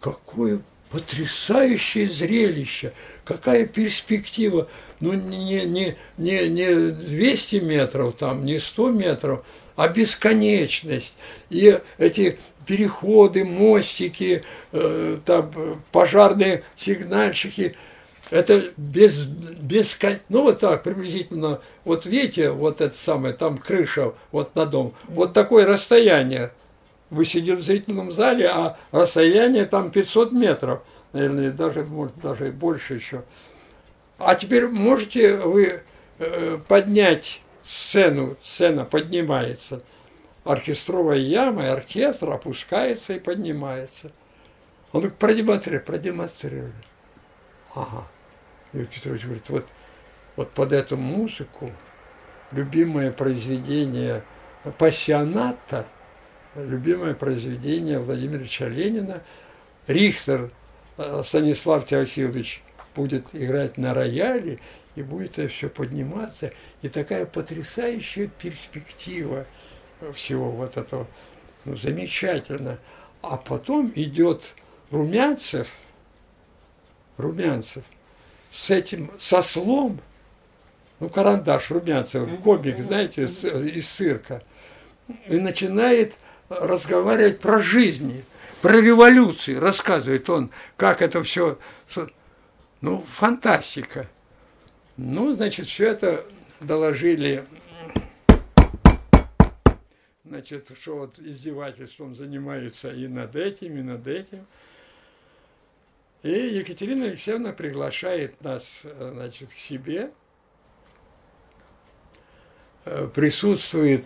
какое потрясающее зрелище, какая перспектива. Ну, не, не, не, не 200 метров, там, не 100 метров, а бесконечность. И эти переходы, мостики, э, там, пожарные сигнальщики – это без, без, ну вот так приблизительно, вот видите, вот это самое, там крыша, вот на дом, вот такое расстояние. Вы сидите в зрительном зале, а расстояние там 500 метров, наверное, даже, может, даже больше еще. А теперь можете вы э, поднять сцену, сцена поднимается, оркестровая яма, и оркестр опускается и поднимается. Он говорит, продемонстрировали, продемонстрировали. Ага. Юрий Петрович говорит, вот, вот под эту музыку любимое произведение пассионата, любимое произведение Владимира Ильича Ленина, Рихтер э, Станислав Теофилович будет играть на рояле, и будет это все подниматься, и такая потрясающая перспектива всего вот этого, ну, замечательно. А потом идет Румянцев, Румянцев, с этим сослом, ну, карандаш Румянцев, комик, знаете, из, из цирка, и начинает разговаривать про жизни, про революции, рассказывает он, как это все, ну, фантастика. Ну, значит, все это доложили, значит, что вот издевательством занимаются и над этим, и над этим – и Екатерина Алексеевна приглашает нас значит, к себе. Э, присутствует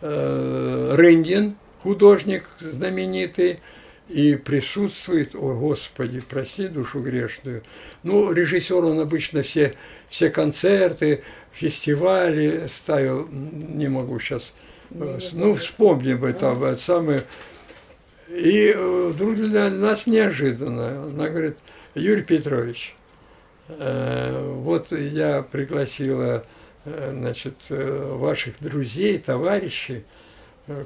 э, Рендин, художник знаменитый, и присутствует, о Господи, прости душу грешную. Ну, режиссер, он обычно все, все концерты, фестивали ставил, не могу сейчас, ну, вспомним это, это самое, и э, вдруг для нас неожиданно. Она говорит, Юрий Петрович, э, вот я пригласила э, значит, ваших друзей, товарищей,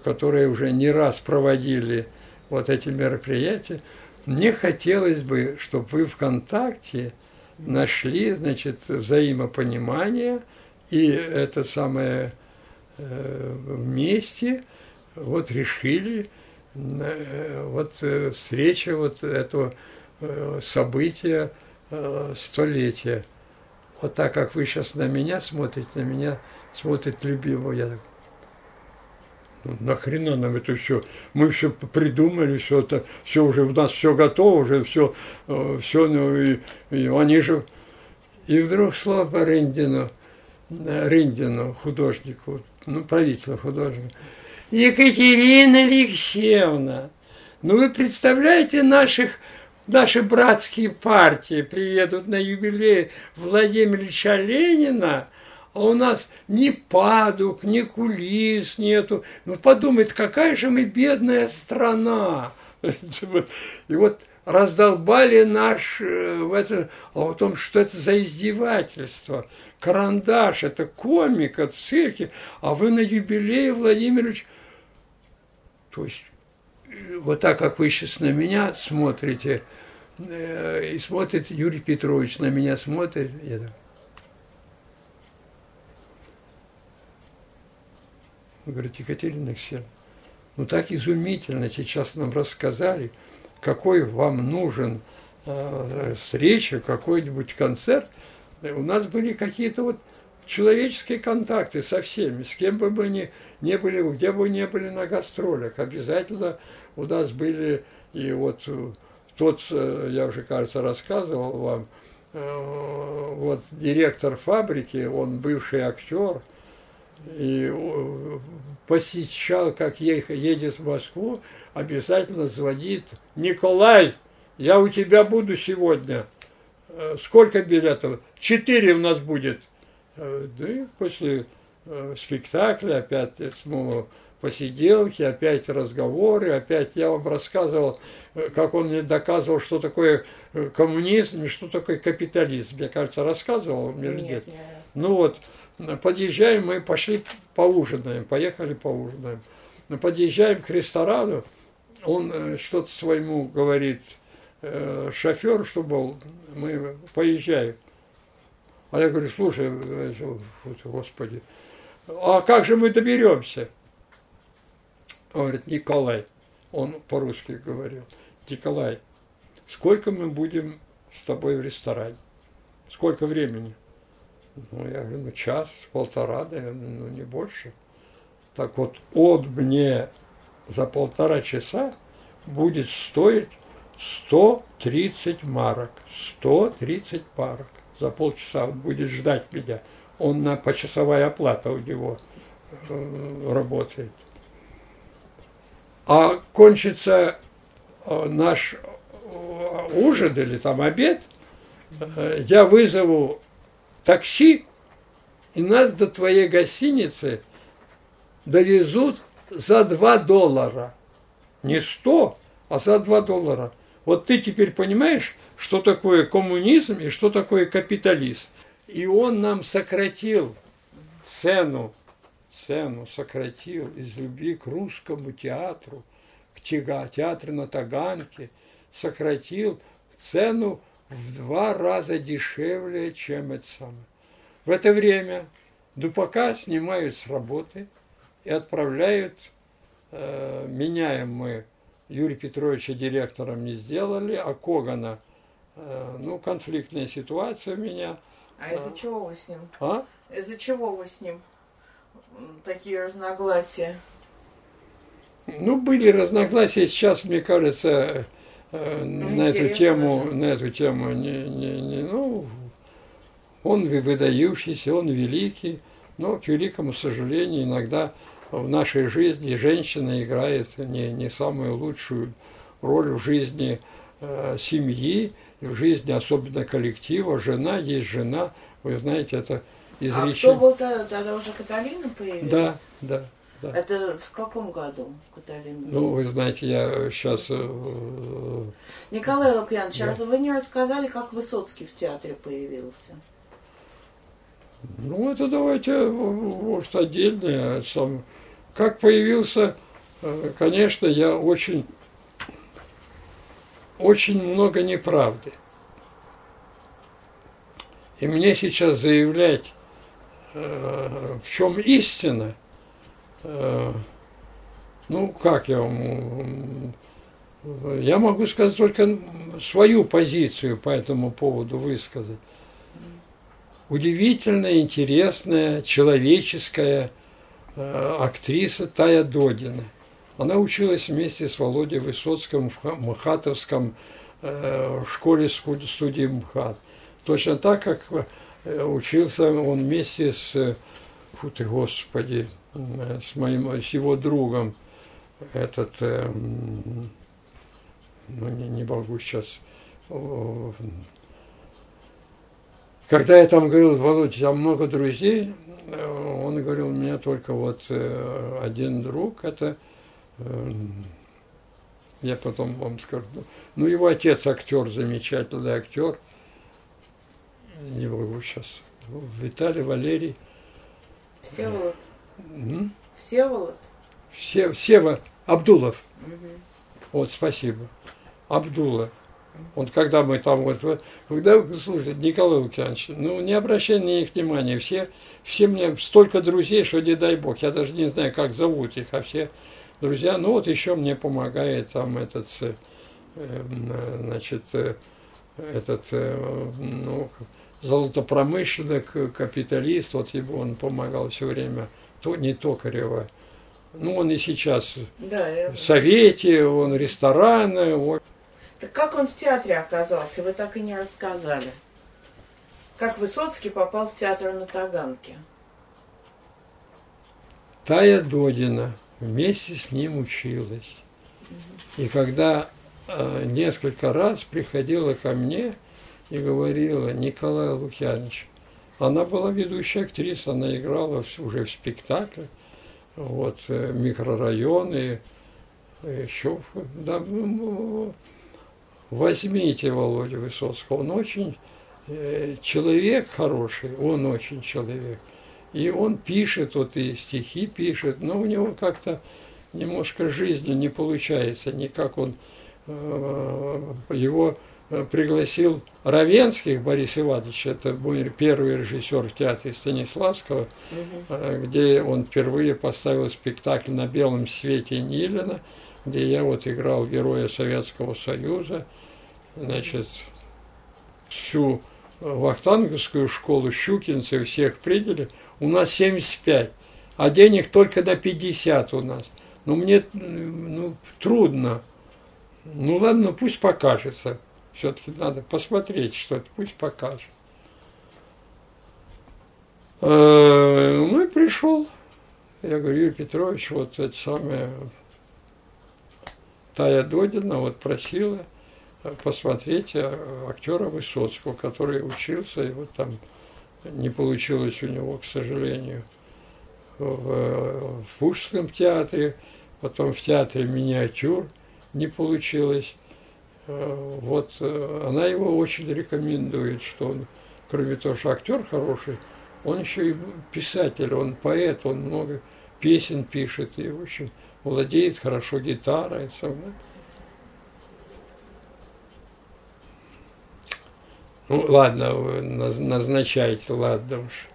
которые уже не раз проводили вот эти мероприятия. Мне хотелось бы, чтобы вы ВКонтакте нашли, значит, взаимопонимание и это самое э, вместе вот решили э, вот э, встреча вот этого события столетия. Вот так как вы сейчас на меня смотрите, на меня смотрит любимый, я так, нахрена нам это все? Мы все придумали, все это, все уже у нас все готово, уже все, э, все, ну, и, и они же... И вдруг по Рындину, э, Рындину, художнику, ну, правителю художника. Екатерина Алексеевна, ну вы представляете наших наши братские партии приедут на юбилей Владимира Ильича Ленина, а у нас ни падук, ни кулис нету. Ну, подумает, какая же мы бедная страна. И вот раздолбали наш э, в это, о том, что это за издевательство. Карандаш, это комика, цирки, а вы на юбилее, Владимир Ильич. То есть, э, вот так, как вы сейчас на меня смотрите, э, и смотрит Юрий Петрович на меня смотрит, я так, Вы говорите, Екатерина Алексеевна, ну так изумительно сейчас нам рассказали, какой вам нужен э, встреча, какой-нибудь концерт. У нас были какие-то вот человеческие контакты со всеми, с кем бы мы ни, не были, где бы не были на гастролях. Обязательно у нас были и вот э, тот, э, я уже, кажется, рассказывал вам, э, вот директор фабрики, он бывший актер – и посещал, как едет в Москву, обязательно звонит, Николай, я у тебя буду сегодня. Э, сколько билетов? Четыре у нас будет. Э, да и после э, спектакля опять снова посиделки, опять разговоры, опять я вам рассказывал, как он мне доказывал, что такое коммунизм и что такое капитализм. Мне кажется, рассказывал мне нет, нет. Ну вот, подъезжаем, мы пошли поужинаем, поехали поужинаем. Но подъезжаем к ресторану, он э, что-то своему говорит э, шофер, что был, мы поезжаем. А я говорю, слушай, э, господи, а как же мы доберемся? Он говорит, Николай, он по-русски говорил, Николай, сколько мы будем с тобой в ресторане? Сколько времени? Ну, я говорю, ну, час, полтора, наверное, ну, не больше. Так вот, от мне за полтора часа будет стоить 130 марок. 130 марок. За полчаса он будет ждать меня. Он на почасовая оплата у него э, работает. А кончится э, наш э, ужин или там обед, э, я вызову такси, и нас до твоей гостиницы довезут за 2 доллара. Не 100, а за 2 доллара. Вот ты теперь понимаешь, что такое коммунизм и что такое капитализм. И он нам сократил цену, цену сократил из любви к русскому театру, к театру на Таганке, сократил цену в два раза дешевле, чем это самое. В это время Дупака снимают с работы и отправляют, э, меняем мы, Юрия Петровича директором не сделали, а Когана, э, ну, конфликтная ситуация у меня. А из-за чего вы с ним? А? Из-за чего вы с ним такие разногласия? Ну, были разногласия. Сейчас, мне кажется, Э, ну, на эту тему, же. на эту тему не, не, не, ну, он выдающийся, он великий, но, к великому сожалению, иногда в нашей жизни женщина играет не, не самую лучшую роль в жизни э, семьи, в жизни особенно коллектива. Жена есть жена, вы знаете, это изречение. А кто был тогда, тогда уже Каталина появилась? Да, да. Да. Это в каком году, Каталина? Ну, вы знаете, я сейчас... Э, Николай Лукьянович, да. вы не рассказали, как Высоцкий в театре появился? Ну, это давайте, может, отдельно. Сам... Как появился, э, конечно, я очень, очень много неправды. И мне сейчас заявлять, э, в чем истина, э, ну, как я вам... Я могу сказать только свою позицию по этому поводу высказать. Удивительная, интересная, человеческая э, актриса Тая Додина. Она училась вместе с Володей Высоцким в Мхатовском э, школе студии МХАТ. Точно так, как э, учился он вместе с, фу ты, господи, с моим, с его другом, этот, э, ну не, не могу сейчас, когда я там говорил, Володя, у тебя много друзей, э, он говорил, у меня только вот э, один друг, это, эм, я потом вам скажу, ну, его отец актер, замечательный актер, не могу сейчас, Виталий Валерий. Всеволод. Угу. Всеволод. Все, Сева Абдулов. Угу. Вот, спасибо. Абдула. Вот когда мы там вот, когда, слушай, Николай Лукьянович, ну не обращай на них внимания, все, все мне столько друзей, что не дай бог, я даже не знаю, как зовут их, а все друзья, ну вот еще мне помогает там этот, э, э значит, э, этот, э, ну, золотопромышленник, капиталист, вот его он помогал все время, то не Токарева, ну он и сейчас да, я... в Совете, он рестораны, он так как он в театре оказался, вы так и не рассказали. Как Высоцкий попал в театр на Таганке? Тая Додина вместе с ним училась. И когда э, несколько раз приходила ко мне и говорила, Николай Лукьянович, она была ведущая актриса, она играла уже в спектакле, вот, э, микрорайоны, еще, да, Возьмите Володю Высоцкого, он очень э, человек хороший, он очень человек. И он пишет, вот и стихи пишет, но у него как-то немножко жизни не получается, никак он э, его э, пригласил Равенских Борис Иванович, это мой первый режиссер в театре Станиславского, угу. где он впервые поставил спектакль на белом свете Нилина, где я вот играл героя Советского Союза, значит, всю Вахтанговскую школу щукинцы всех приняли, у нас 75, а денег только на 50 у нас. Ну, мне ну, трудно. Ну, ладно, пусть покажется. Все-таки надо посмотреть что-то, пусть покажет. Э, ну и пришел. Я говорю, Юрий Петрович, вот это самое Тая Додина вот просила посмотреть э, актера Высоцкого, который учился, и вот там не получилось у него, к сожалению, в, в Фужском театре, потом в театре миниатюр не получилось. Э, вот э, она его очень рекомендует, что он, кроме того, что актер хороший, он еще и писатель, он поэт, он много песен пишет и очень владеет хорошо гитарой. Ну, ладно, назначайте, ладно уж.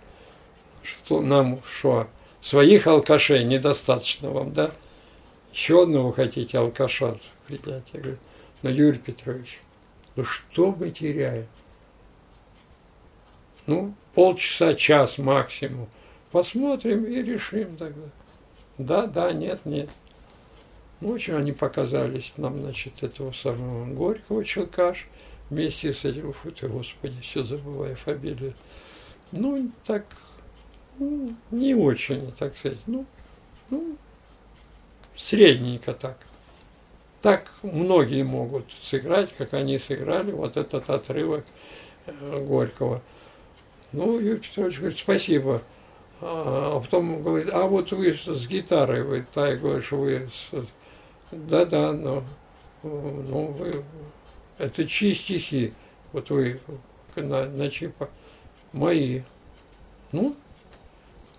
Что нам, что, своих алкашей недостаточно вам, да? Еще одного хотите алкаша принять? Я говорю, ну, Юрий Петрович, ну что мы теряем? Ну, полчаса, час максимум. Посмотрим и решим тогда. Да, да, нет, нет. Ну, очень они показались нам, значит, этого самого Горького Челкаш вместе с этим, фу ты, господи, все забываю фамилию. Ну, так, ну, не очень, так сказать, ну, ну, средненько так. Так многие могут сыграть, как они сыграли, вот этот отрывок э, Горького. Ну, Юрий Петрович говорит, спасибо. А, а потом говорит, а вот вы с гитарой, вы, говорит, что вы да-да, но ну, вы, это чьи стихи? Вот вы на, на чипа. Мои. Ну,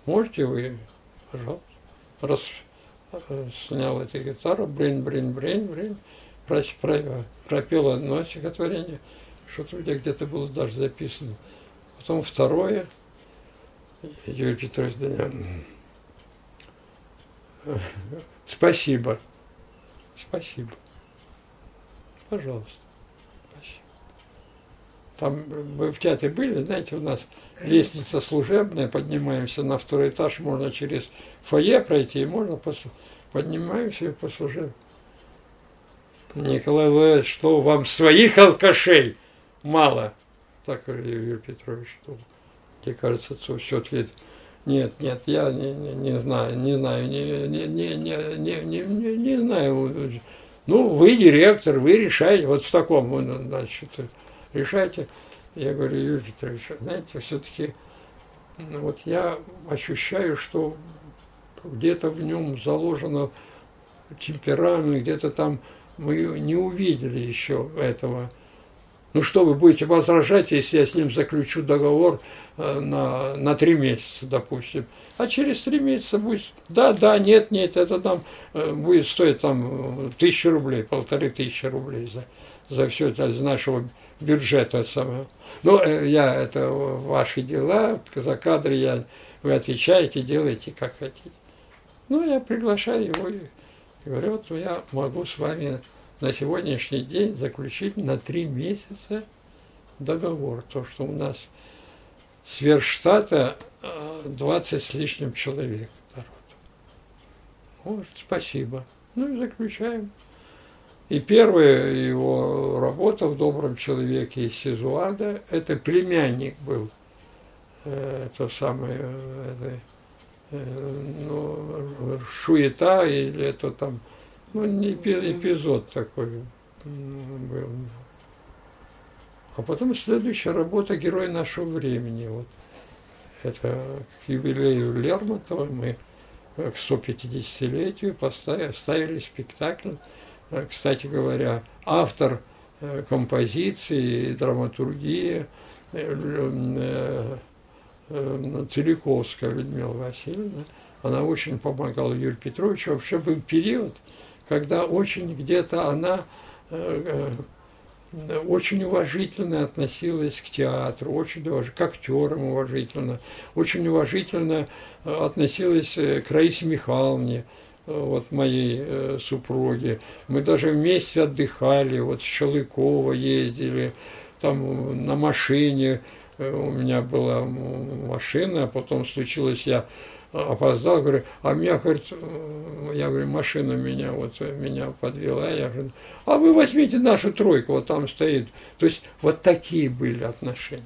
можете вы, пожалуйста. Раз э, снял эту гитару, брин, брин, брин, брин, про, про, пропел одно стихотворение, что-то где где-то было даже записано. Потом второе. Юрий Петрович, да, спасибо. Спасибо. Пожалуйста. Спасибо. Там вы в театре были, знаете, у нас лестница служебная, поднимаемся на второй этаж, можно через фойе пройти, и можно после поднимаемся и по служебному. Николай Владимирович, что вам своих алкашей мало? Так говорит Юрий Петрович, что мне кажется, что все ответит. Нет, нет, я не, не, не знаю, не знаю, не, не, не, не, не, не, не, не знаю. Ну, вы директор, вы решаете, вот в таком, значит, решайте. Я говорю, Юрий Петрович, знаете, все-таки вот я ощущаю, что где-то в нем заложено темперамент, где-то там мы не увидели еще этого. Ну что вы будете возражать, если я с ним заключу договор э, на, на три месяца, допустим. А через три месяца будет, да, да, нет, нет, это там э, будет стоить там тысячу рублей, полторы тысячи рублей за, за все это из нашего бюджета самого. Ну, э, я, это ваши дела, за кадры я, вы отвечаете, делаете как хотите. Ну, я приглашаю его и говорю, вот я могу с вами на сегодняшний день заключить на три месяца договор. То, что у нас сверхштата 20 э, с лишним человек народ. Вот, спасибо. Ну и заключаем. И первая его работа в «Добром человеке» из Сизуада, это племянник был, э, это самое, это, ну, шуета или это там, ну, не эпизод такой был. А потом следующая работа «Герой нашего времени». Вот. Это к юбилею Лермонтова мы к 150-летию поставили спектакль. Кстати говоря, автор э, композиции, драматургии э, э, Целиковская Людмила Васильевна, она очень помогала Юрию Петровичу. Вообще был период, когда очень где-то она очень уважительно относилась к театру, очень уваж... к актерам уважительно, очень уважительно э, относилась э, к Раисе Михайловне, э, вот моей э, супруге. Мы даже вместе отдыхали, вот с Щелыкова ездили, там на машине, у меня была машина, а потом случилось, я опоздал, говорю, а меня, говорит, я говорю, машина меня вот меня подвела, я говорю, а вы возьмите нашу тройку, вот там стоит. То есть вот такие были отношения.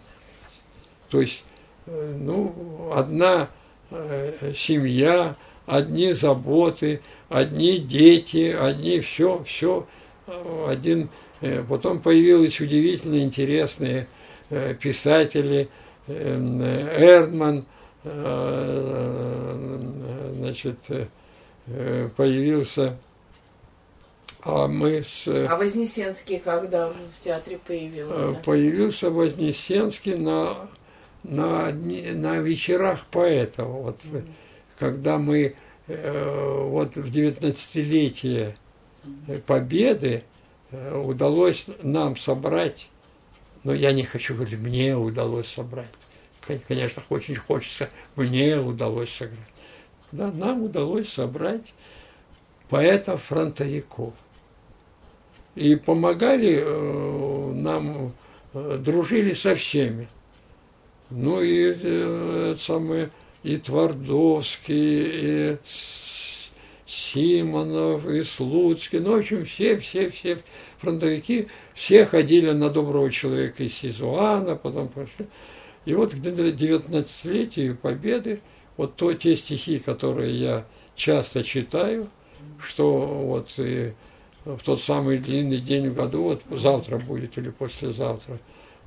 То есть, э, ну, одна э, семья, одни заботы, одни дети, одни все, все, э, один. Потом появились удивительно интересные писатели, Эрдман, значит, появился а мы с... А Вознесенский когда в театре появился? Появился Вознесенский на, на, на вечерах поэтов. Вот, mm. Когда мы вот в 19-летие Победы удалось нам собрать, но я не хочу говорить, мне удалось собрать конечно, очень хочется, мне удалось сыграть. Да, нам удалось собрать поэтов-фронтовиков. И помогали э, нам, э, дружили со всеми. Ну и э, самые, и Твардовский, и Симонов, и Слуцкий, ну, в общем, все, все, все фронтовики, все ходили на доброго человека из Сизуана, потом пошли. И вот к 19-летию Победы, вот то, те стихи, которые я часто читаю, что вот и в тот самый длинный день в году, вот завтра будет или послезавтра,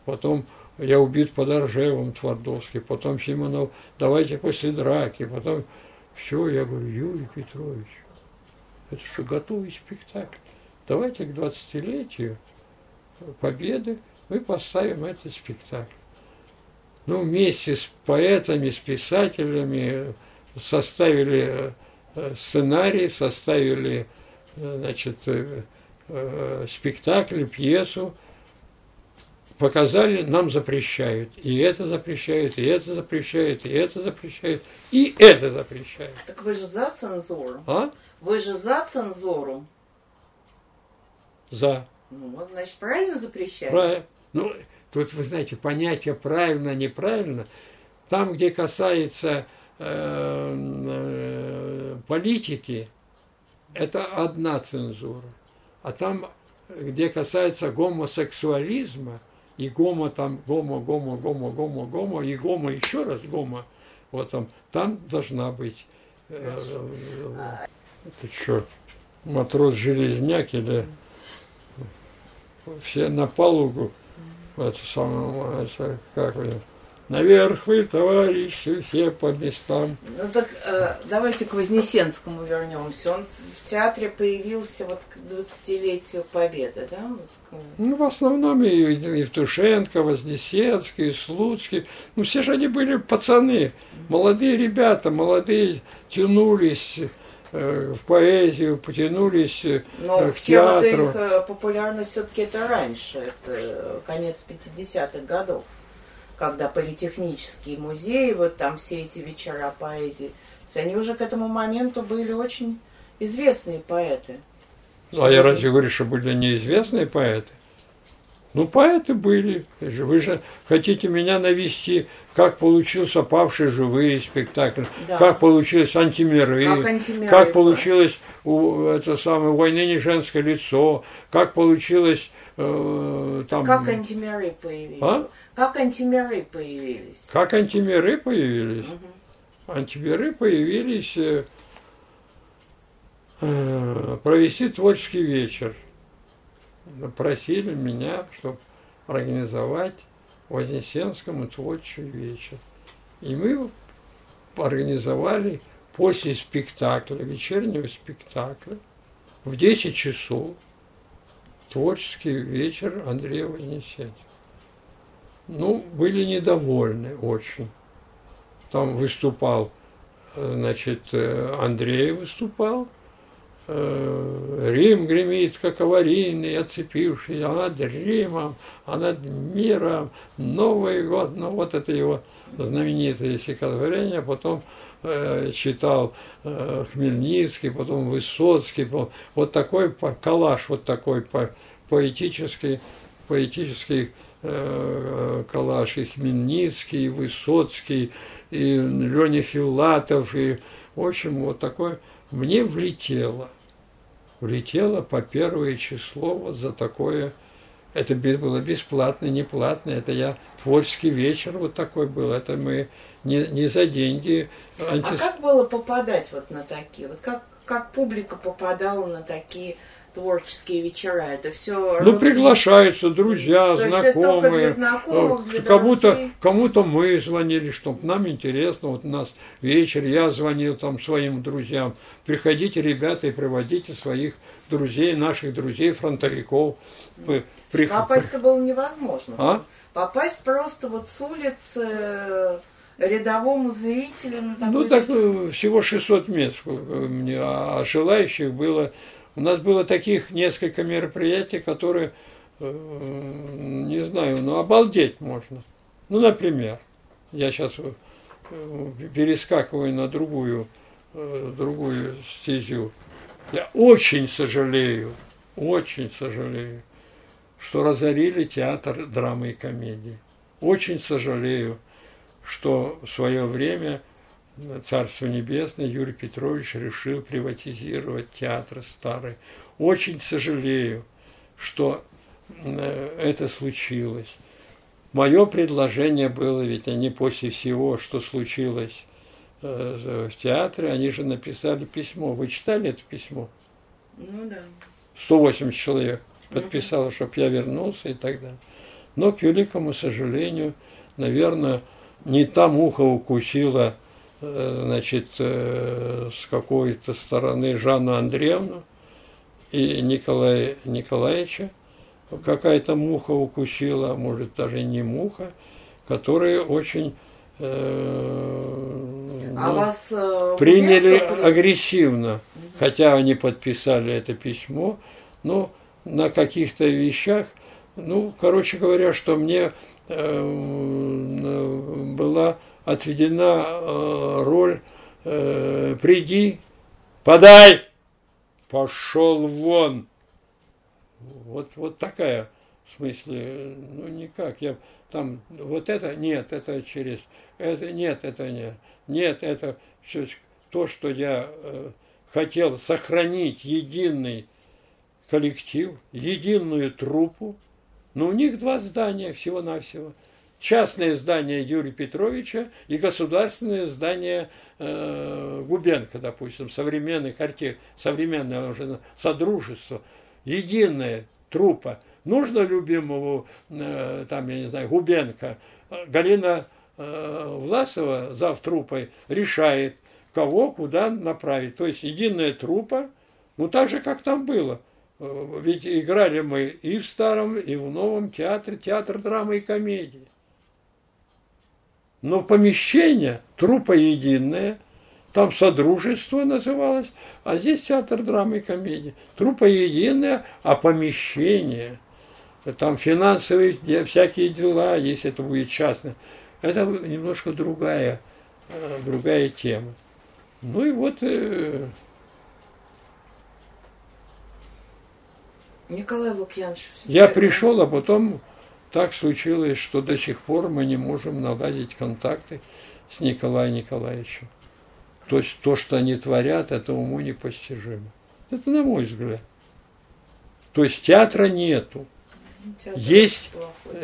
потом я убит под Оржевом Твардовский, потом Симонов, давайте после драки, потом все, я говорю, Юрий Петрович, это что, готовый спектакль? Давайте к 20-летию Победы мы поставим этот спектакль ну, вместе с поэтами, с писателями составили э, сценарий, составили э, значит, э, спектакль, пьесу, показали, нам запрещают. И это запрещают, и это запрещают, и это запрещают, и это запрещают. Так вы же за цензуру. А? Вы же за цензуру. За. Ну, вот, значит, правильно запрещают? Правильно. Ну, тут, вы знаете, понятие правильно, неправильно, там, где касается э, э, политики, это одна цензура. А там, где касается гомосексуализма, и гомо там, гомо, гомо, гомо, гомо, гомо, и гомо еще раз гомо, вот там, там должна быть. Э, э, это что, матрос Железняк или все на палубу, это самое, это, как Наверх вы, товарищи, все по местам. Ну так э, давайте к Вознесенскому вернемся. Он в театре появился вот к 20-летию Победы, да? Вот, ну, в основном и Евтушенко, Вознесенский, Слуцкий. Ну, все же они были пацаны, молодые ребята, молодые, тянулись э, в поэзию, потянулись э, Но к все театру. Вот их э, популярность все-таки это раньше, это конец 50-х годов когда политехнический музей, вот там все эти вечера поэзии, они уже к этому моменту были очень известные поэты. А я разве говорю, что были неизвестные поэты? Ну, поэты были. Вы же хотите меня навести, как получился «Павшие живые» спектакль, да. как получилось «Антимиры», как, антимиры, как получилось у, это самое «Войны не женское лицо», как получилось э, там... Как «Антимиры» появились. А? Как антимиры появились? Как антимиры появились? Угу. Антимиры появились э, э, провести творческий вечер. Просили меня, чтобы организовать Вознесенскому творческий вечер. И мы организовали после спектакля, вечернего спектакля, в 10 часов творческий вечер Андрея Вознесенского ну, были недовольны очень. Там выступал, э, значит, э, Андрей выступал, э, Рим гремит, как аварийный, оцепивший, а над Римом, а над миром, Новый год, ну вот это его знаменитое стихотворение, потом читал Хмельницкий, потом Высоцкий, вот такой коллаж, вот такой поэтический, поэтический Э, Калаш, и Хмельницкий, и Высоцкий, и Леня Филатов, и, в общем, вот такое. Мне влетело, влетело по первое число вот за такое, это было бесплатно, не платно, это я, творческий вечер вот такой был, это мы не, не за деньги. Антис... А как было попадать вот на такие, вот как, как публика попадала на такие творческие вечера. Это все. Ну, приглашаются друзья, То знакомые. Для знакомых, для кому-то, кому-то мы звонили, чтобы нам интересно. Вот у нас вечер, я звонил там своим друзьям. Приходите, ребята, и приводите своих друзей, наших друзей, фронтовиков. При... Попасть-то было невозможно. А? Попасть просто вот с улицы э, рядовому зрителю такой Ну, так. Э, всего 600 мест мне, а желающих было у нас было таких несколько мероприятий, которые, э, не знаю, ну обалдеть можно. Ну, например, я сейчас э, перескакиваю на другую, э, другую стезю. Я очень сожалею, очень сожалею, что разорили театр драмы и комедии. Очень сожалею, что в свое время Царство Небесное, Юрий Петрович решил приватизировать театр старый. Очень сожалею, что э, это случилось. Мое предложение было, ведь они после всего, что случилось э, в театре, они же написали письмо. Вы читали это письмо? Ну да. 180 человек подписало, угу. чтобы я вернулся и так далее. Но, к великому сожалению, наверное, не та муха укусила Э, значит, э, с какой-то стороны Жанну Андреевну и Николая Николаевича. Какая-то муха укусила, а может даже не муха, которые очень э, а ну, вас, э, приняли агрессивно, угу. хотя они подписали это письмо, но на каких-то вещах ну, короче говоря, что мне э, была отведена э, роль э, «приди, подай, пошел вон». Вот, вот такая, в смысле, ну никак, я там, вот это, нет, это через, это, нет, это не, нет, это все то, что я э, хотел сохранить единый коллектив, единую труппу, но у них два здания всего-навсего. Частное здание Юрия Петровича и государственное здание э, Губенко, допустим, современных арти... современное уже содружество. Единая труппа. Нужно любимому, э, там, я не знаю, Губенко, Галина э, Власова, зав труппой, решает, кого куда направить. То есть единая труппа, ну так же, как там было – Э, ведь играли мы и в старом, и в новом театре, театр драмы и комедии. Но помещение, трупа единое, там Содружество называлось, а здесь театр драмы и комедии. Трупа единая, а помещение, там финансовые всякие дела, если это будет частно, это немножко другая, э, другая тема. Ну и вот э, Николай Лукьянович. Я пришел, а потом так случилось, что до сих пор мы не можем наладить контакты с Николаем Николаевичем. То есть то, что они творят, это уму непостижимо. Это на мой взгляд. То есть театра нету. Театр есть,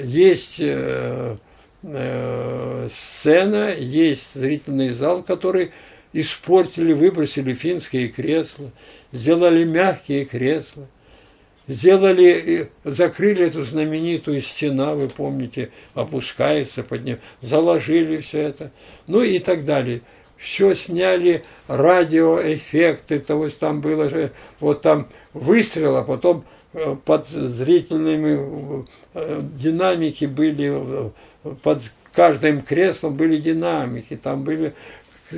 есть э, э, сцена, есть зрительный зал, который испортили, выбросили финские кресла, сделали мягкие кресла – сделали, закрыли эту знаменитую стена, вы помните, опускается под ним, заложили все это, ну и так далее. Все сняли, радиоэффекты, то есть там было же, вот там выстрел, а потом э, под зрительными э, динамики были, э, под каждым креслом были динамики, там были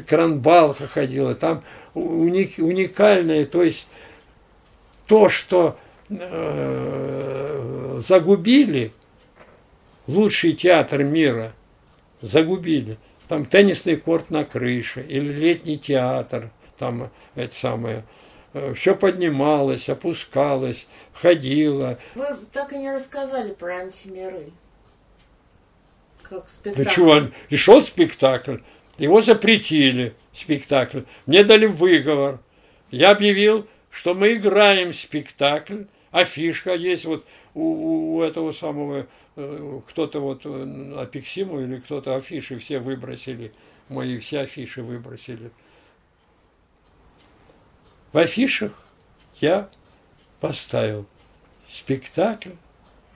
кранбалка ходила, там уник, уникальное, то есть то, что загубили лучший театр мира, загубили. Там теннисный корт на крыше или летний театр, там это самое, э, все поднималось, опускалось, ходило. Вы так и не рассказали про антимиры. Как спектакль. Чего, и шел спектакль, его запретили, спектакль. Мне дали выговор. Я объявил, что мы играем спектакль, афишка есть вот у, у этого самого, э, кто-то вот э, Апексиму или кто-то афиши все выбросили, мои все афиши выбросили. В афишах я поставил спектакль,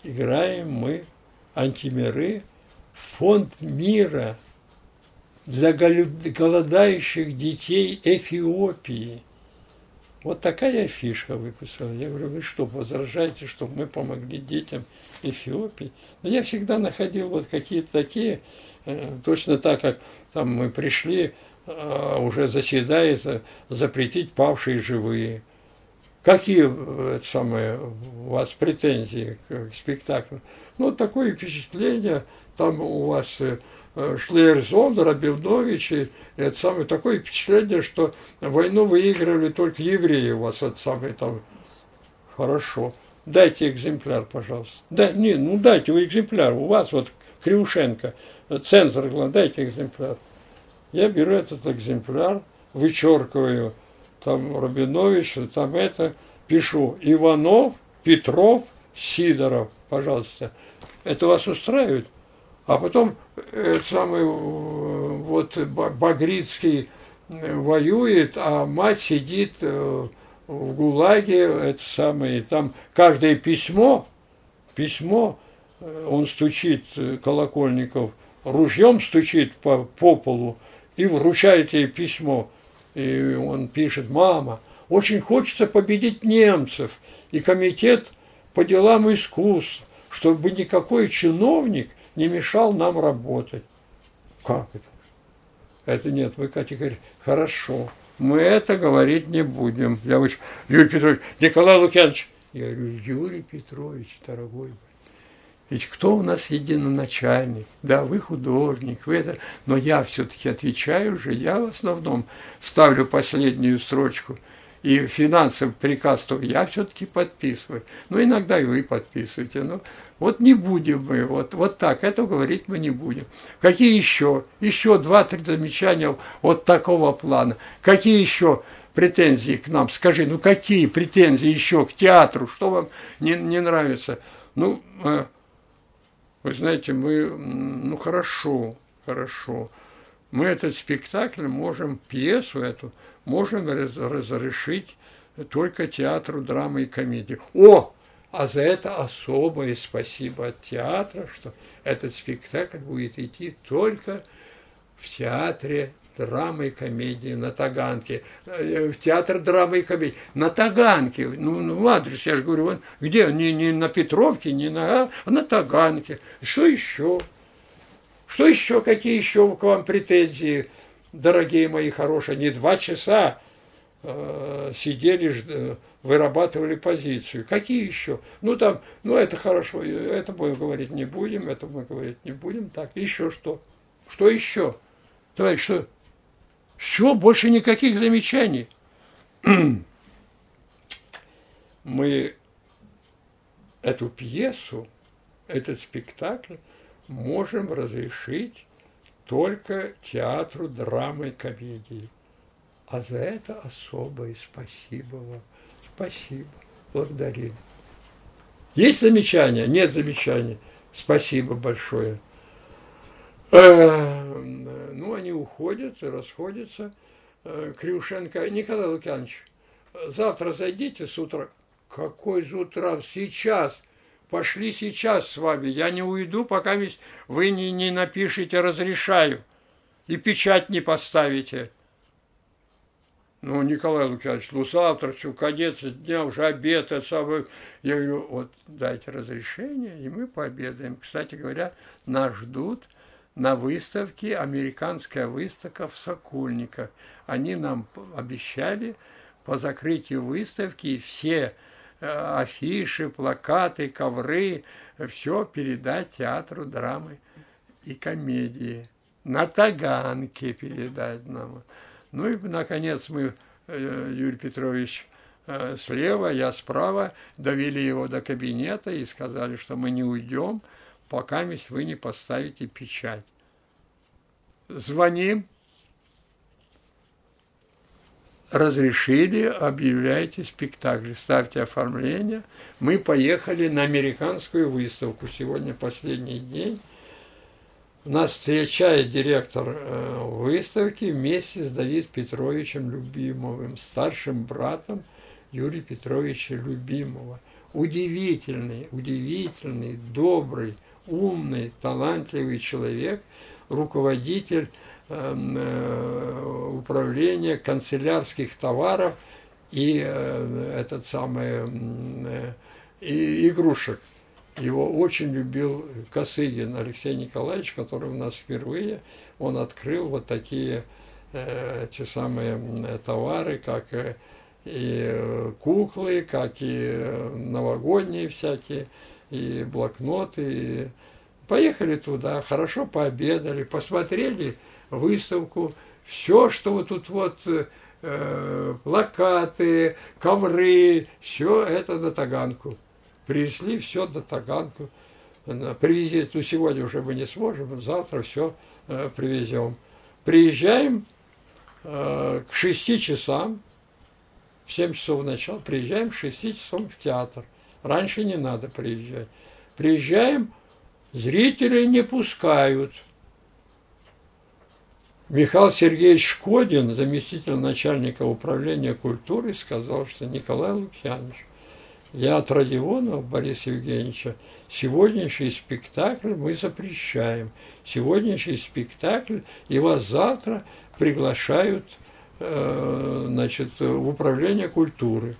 играем мы антимиры, фонд мира для голодающих детей Эфиопии – вот такая фишка выпустила. Я говорю, вы что, возражаете, чтобы мы помогли детям Эфиопии? Но я всегда находил вот какие-то такие, э, точно так, как там мы пришли, а уже заседает запретить павшие живые. Какие э, это самое, у вас претензии к спектаклю? Ну, такое впечатление, там у вас Э, Шлейерзон, Рабинович, и это самое такое впечатление, что войну выигрывали только евреи у вас, это самое там. Хорошо. Дайте экземпляр, пожалуйста. Да, не, ну дайте вы экземпляр. У вас вот Кривушенко, цензор, дайте экземпляр. Я беру этот экземпляр, вычеркиваю там Рабинович, там это, пишу Иванов, Петров, Сидоров, пожалуйста. Это вас устраивает? А потом э, самый э, вот Багрицкий э, воюет, а мать сидит в ГУЛАГе, это самое, там каждое письмо, письмо, он стучит, Колокольников, ружьем стучит по, по полу и вручает ей письмо. И он пишет, мама, очень хочется победить немцев и комитет по делам искусств, чтобы никакой чиновник – не мешал нам работать. Как это? Это нет, вы, Катя, говорите, хорошо, мы это говорить не будем. Я очень, Юрий Петрович, Николай Лукьянович, я говорю, Юрий Петрович, дорогой, Ведь кто у нас единоначальник? Да, вы художник, вы это. Но я все-таки отвечаю же, я в основном ставлю последнюю строчку. И финансовый приказ то я все-таки подписываю. Ну, иногда и вы подписываете. Но вот не будем мы, вот, вот так, это говорить мы не будем. Какие еще? Еще два-три замечания вот такого плана. Какие еще претензии к нам? Скажи, ну какие претензии еще к театру? Что вам не, не нравится? Ну, э, вы знаете, мы, ну хорошо, хорошо. Мы этот спектакль можем, пьесу эту, можем разрешить только театру драмы и комедии. О, а за это особое спасибо от театра, что этот спектакль будет идти только в театре драмы и комедии на Таганке, э, в театр драмы и комедии на Таганке, ну, ну адрес, я же говорю, он где, не, не на Петровке, не на, а на Таганке. Что еще? Что еще, какие еще к вам претензии, дорогие мои хорошие? Не два часа э, сидели, вырабатывали позицию. Какие еще? Ну там, ну это хорошо, это мы говорить не будем, это мы говорить не будем. Так, еще что? Что еще? Товарищ, что? Все, больше никаких замечаний. Мы эту пьесу, этот спектакль можем разрешить только театру драмы комедии. А за это особое спасибо вам. Спасибо. Благодарим. Есть замечания? Нет замечаний. Спасибо большое. Э, ну, они уходят, расходятся. Э, Крюшенко, Николай Лукьянович, завтра зайдите с утра. Какой с утра? Сейчас. Пошли сейчас с вами. Я не уйду, пока вы не, не напишите «разрешаю» и печать не поставите. Ну, Николай Лукьянович, ну завтра все, конец дня, уже обед, это самое. Я говорю, вот дайте разрешение, и мы пообедаем. Кстати говоря, нас ждут – на выставке, американская выставка в Сокольниках. Они нам обещали по закрытию выставки все афиши, плакаты, ковры, все передать театру драмы и комедии. На Таганке передать нам. Ну и, наконец, мы, э, Юрий Петрович, э, слева, я справа, довели его до кабинета и сказали, что мы не уйдем, пока вы не поставите печать. Звоним, разрешили, объявляйте спектакль, ставьте оформление. Мы поехали на американскую выставку. Сегодня последний день. Нас встречает директор э, выставки вместе с Давидом Петровичем Любимовым, старшим братом Юрия Петровича Любимова. Удивительный, удивительный, добрый, умный, талантливый человек, руководитель управления канцелярских товаров и э, этот самый э, и игрушек. Его очень любил Косыгин Алексей Николаевич, который у нас впервые, он открыл вот такие э, те самые товары, как и куклы, как и новогодние всякие, и блокноты, и поехали туда, хорошо пообедали, посмотрели выставку, все, что вот тут вот э, плакаты, ковры, все это на Таганку. Привезли все до Таганку. Привези, ну сегодня уже мы не сможем, завтра все э, привезем. Приезжаем э, к шести часам, в 7 часов начала, приезжаем к 6 часам в театр. Раньше не надо приезжать. Приезжаем, зрители не пускают. Михаил Сергеевич Шкодин, заместитель начальника управления культуры, сказал, что Николай Лукьянович, я от Родионова Бориса Евгеньевича, сегодняшний спектакль мы запрещаем. Сегодняшний спектакль, и вас завтра приглашают э, значит, в управление культуры.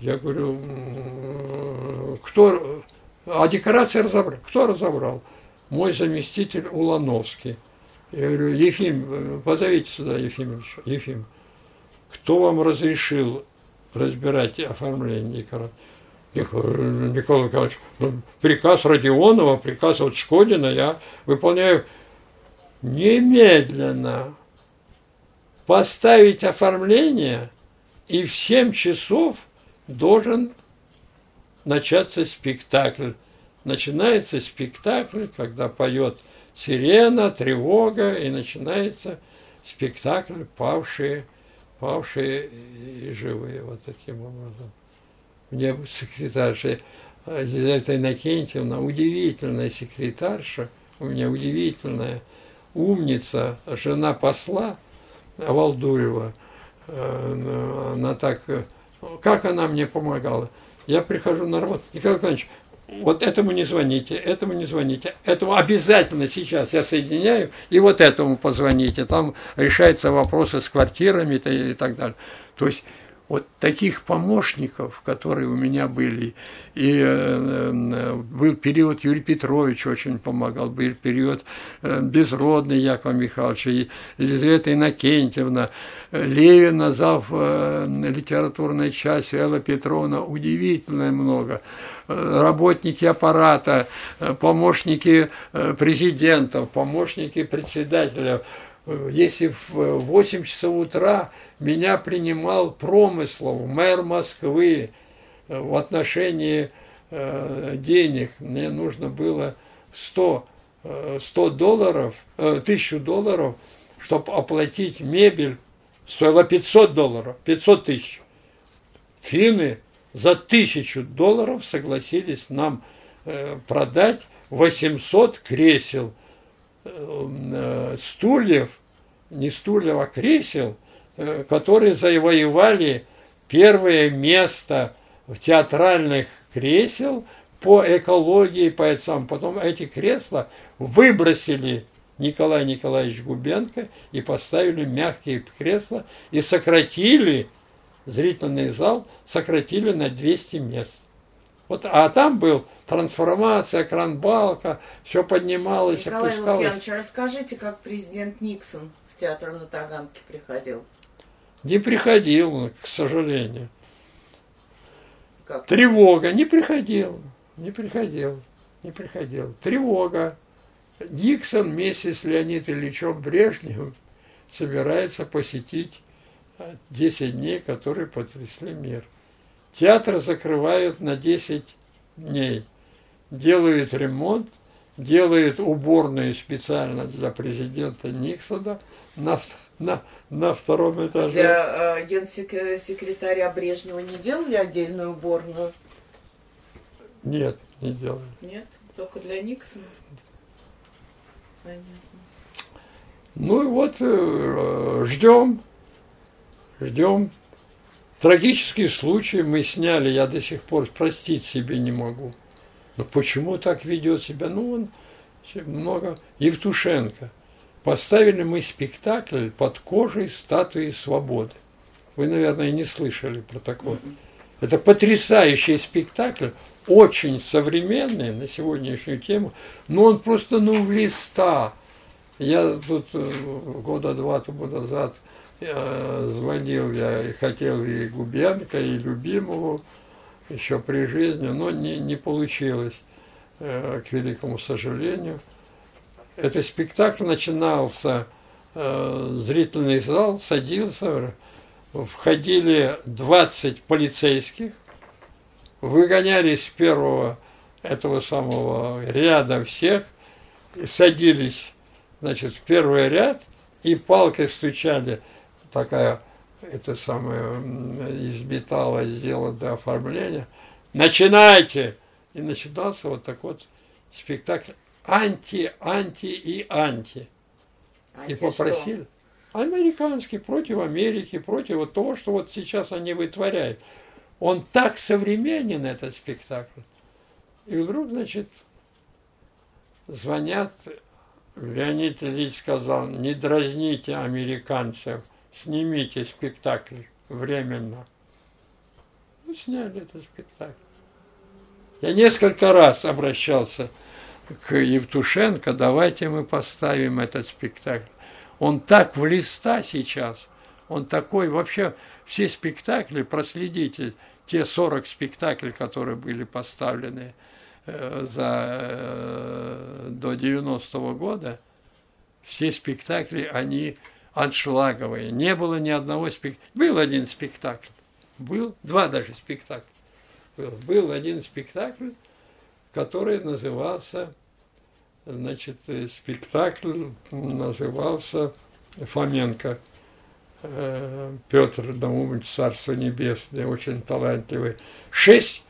Я говорю, кто, а декорации разобрал. Кто разобрал? Мой заместитель Улановский. Я говорю, Ефим, позовите сюда Ефимовича. Ефим, кто вам разрешил разбирать оформление декораций? Николай Николаевич, ну, приказ Родионова, приказ от Шкодина я выполняю немедленно. Поставить оформление, и в 7 часов должен начаться спектакль. Начинается спектакль, когда поет сирена, тревога, и начинается спектакль «Павшие, павшие и живые». Вот таким образом. Мне секретарша Елизавета Иннокентьевна, удивительная секретарша, у меня удивительная умница, жена посла Валдуева, э, она так, как она мне помогала. Я прихожу на работу, Николай Николаевич, вот этому не звоните, этому не звоните, этому обязательно сейчас я соединяю, и вот этому позвоните, там решаются вопросы с квартирами и так далее. То есть вот таких помощников, которые у меня были, и э, э, был период Юрий Петрович очень помогал, был период э, Безродный Яков Михайлович, и Елизавета Иннокентьевна, Левина, зав литературной части, Элла Петровна, удивительно много работники аппарата, помощники президентов, помощники председателя, если в 8 часов утра меня принимал Промыслов, мэр Москвы, э, в отношении э, денег, мне нужно было 100, 100 э, долларов, 1000 долларов, чтобы оплатить мебель, стоило 500 долларов, 500 тысяч. Финны за тысячу долларов согласились нам продать 800 кресел – Э, стульев, не стульев, а кресел, э, которые завоевали первое место в театральных кресел по экологии, по этому. Потом эти кресла выбросили Николай Николаевич Губенко и поставили мягкие кресла и сократили зрительный зал, сократили на 200 мест. Вот, а там был трансформация, кранбалка, все поднималось, Николай опускалось. Лукьянович, расскажите, как президент Никсон в театр на Таганке приходил? Не приходил, к сожалению. Как? Тревога, не приходил, не приходил, не приходил. Тревога. Никсон вместе с Леонидом Ильичем Брежневым собирается посетить 10 дней, которые потрясли мир. Театр закрывают на 10 дней делают ремонт, делают уборную специально для президента Никсона на, на, на втором этаже. Для э, генсекретаря Брежнева не делали отдельную уборную? Нет, не делали. Нет, только для Никсона? Понятно. Ну вот э, ждем, ждем. Трагический случай мы сняли, я до сих пор простить себе не могу. Но почему так ведет себя? Ну, он много. Евтушенко. Поставили мы спектакль под кожей статуи свободы. Вы, наверное, не слышали про такое. Это потрясающий спектакль, очень современный на сегодняшнюю тему, но он просто, ну, в листа. Я тут э, года два тому назад звонил, я и хотел и Губенко, и Любимову, еще при жизни, но не, не получилось, э, к великому сожалению. Этот спектакль начинался, э, зрительный зал садился, входили 20 полицейских, выгоняли с первого этого самого ряда всех, садились, значит, в первый ряд и палкой стучали, такая это самое из металла сделано для оформления. Начинайте! И начинался вот так вот спектакль анти, анти и анти. анти и попросили. Что? Американский, против Америки, против того, что вот сейчас они вытворяют. Он так современен, этот спектакль. И вдруг, значит, звонят, Леонид Ильич сказал, не дразните американцев снимите спектакль временно. Ну, сняли этот спектакль. Я несколько раз обращался к Евтушенко, давайте мы поставим этот спектакль. Он так в листа сейчас, он такой, вообще все спектакли, проследите, те 40 спектаклей, которые были поставлены э, за, э, до 90-го года, все спектакли, они аншлаговые. Не было ни одного спектакля. Был один спектакль. Был два даже спектакля. Был, был один спектакль, который назывался, значит, э, спектакль назывался Фоменко – Э, Петр Наумович, Царство Небесное, очень талантливый. Шесть,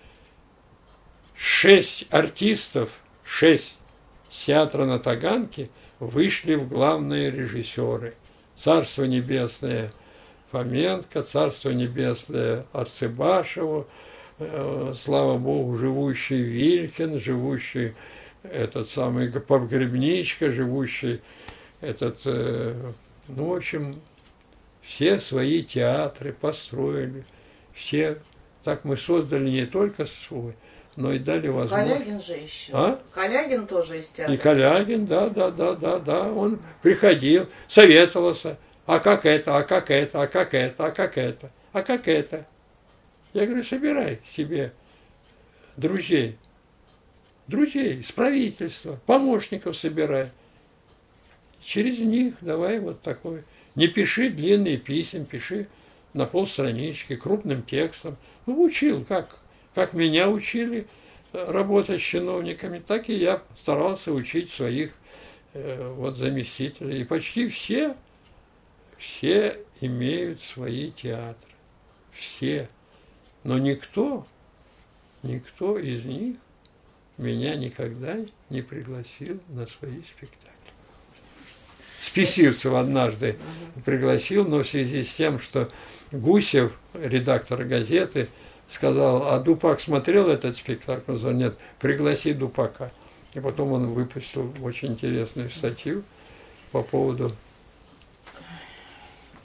шесть артистов, шесть театра на Таганке вышли в главные режиссеры. Царство Небесное Фоменко, Царство Небесное Арцебашеву, э, слава Богу, живущий Вилькин, живущий этот самый Погребничка, живущий этот, э, ну, в общем, все свои театры построили, все. Так мы создали не только свой, но и дали возможность. Калягин же еще. А? Калягин тоже из театра. И Калягин, да, да, да, да, да. Он приходил, советовался. А как это, а как это, а как это, а как это, а как это. Я говорю, собирай себе друзей, друзей из правительства, помощников собирай. Через них давай вот такой не пиши длинные писем, пиши на полстранички, крупным текстом. Ну, учил, как, как меня учили э, работать с чиновниками, так и я старался учить своих э, вот заместителей. И почти все, все имеют свои театры. Все. Но никто, никто из них меня никогда не пригласил на свои спектакли. Списивцев однажды пригласил, но в связи с тем, что Гусев, редактор газеты, сказал, а Дупак смотрел этот спектакль? Он сказал, нет, пригласи Дупака. И потом он выпустил очень интересную статью по поводу...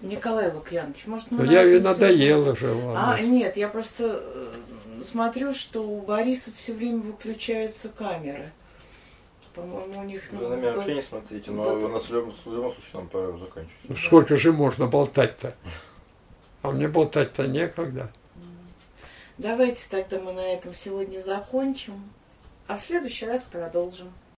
Николай Лукьянович, может, мы... Ну, я и надоело же вам. А, нет, я просто э, смотрю, что у Бориса все время выключаются камеры. По-моему, у них... Вы на меня вообще не смотрите, но у нас в любом, в любом случае нам пора заканчивать. Сколько же можно болтать-то? А мне болтать-то некогда. Давайте тогда мы на этом сегодня закончим, а в следующий раз продолжим.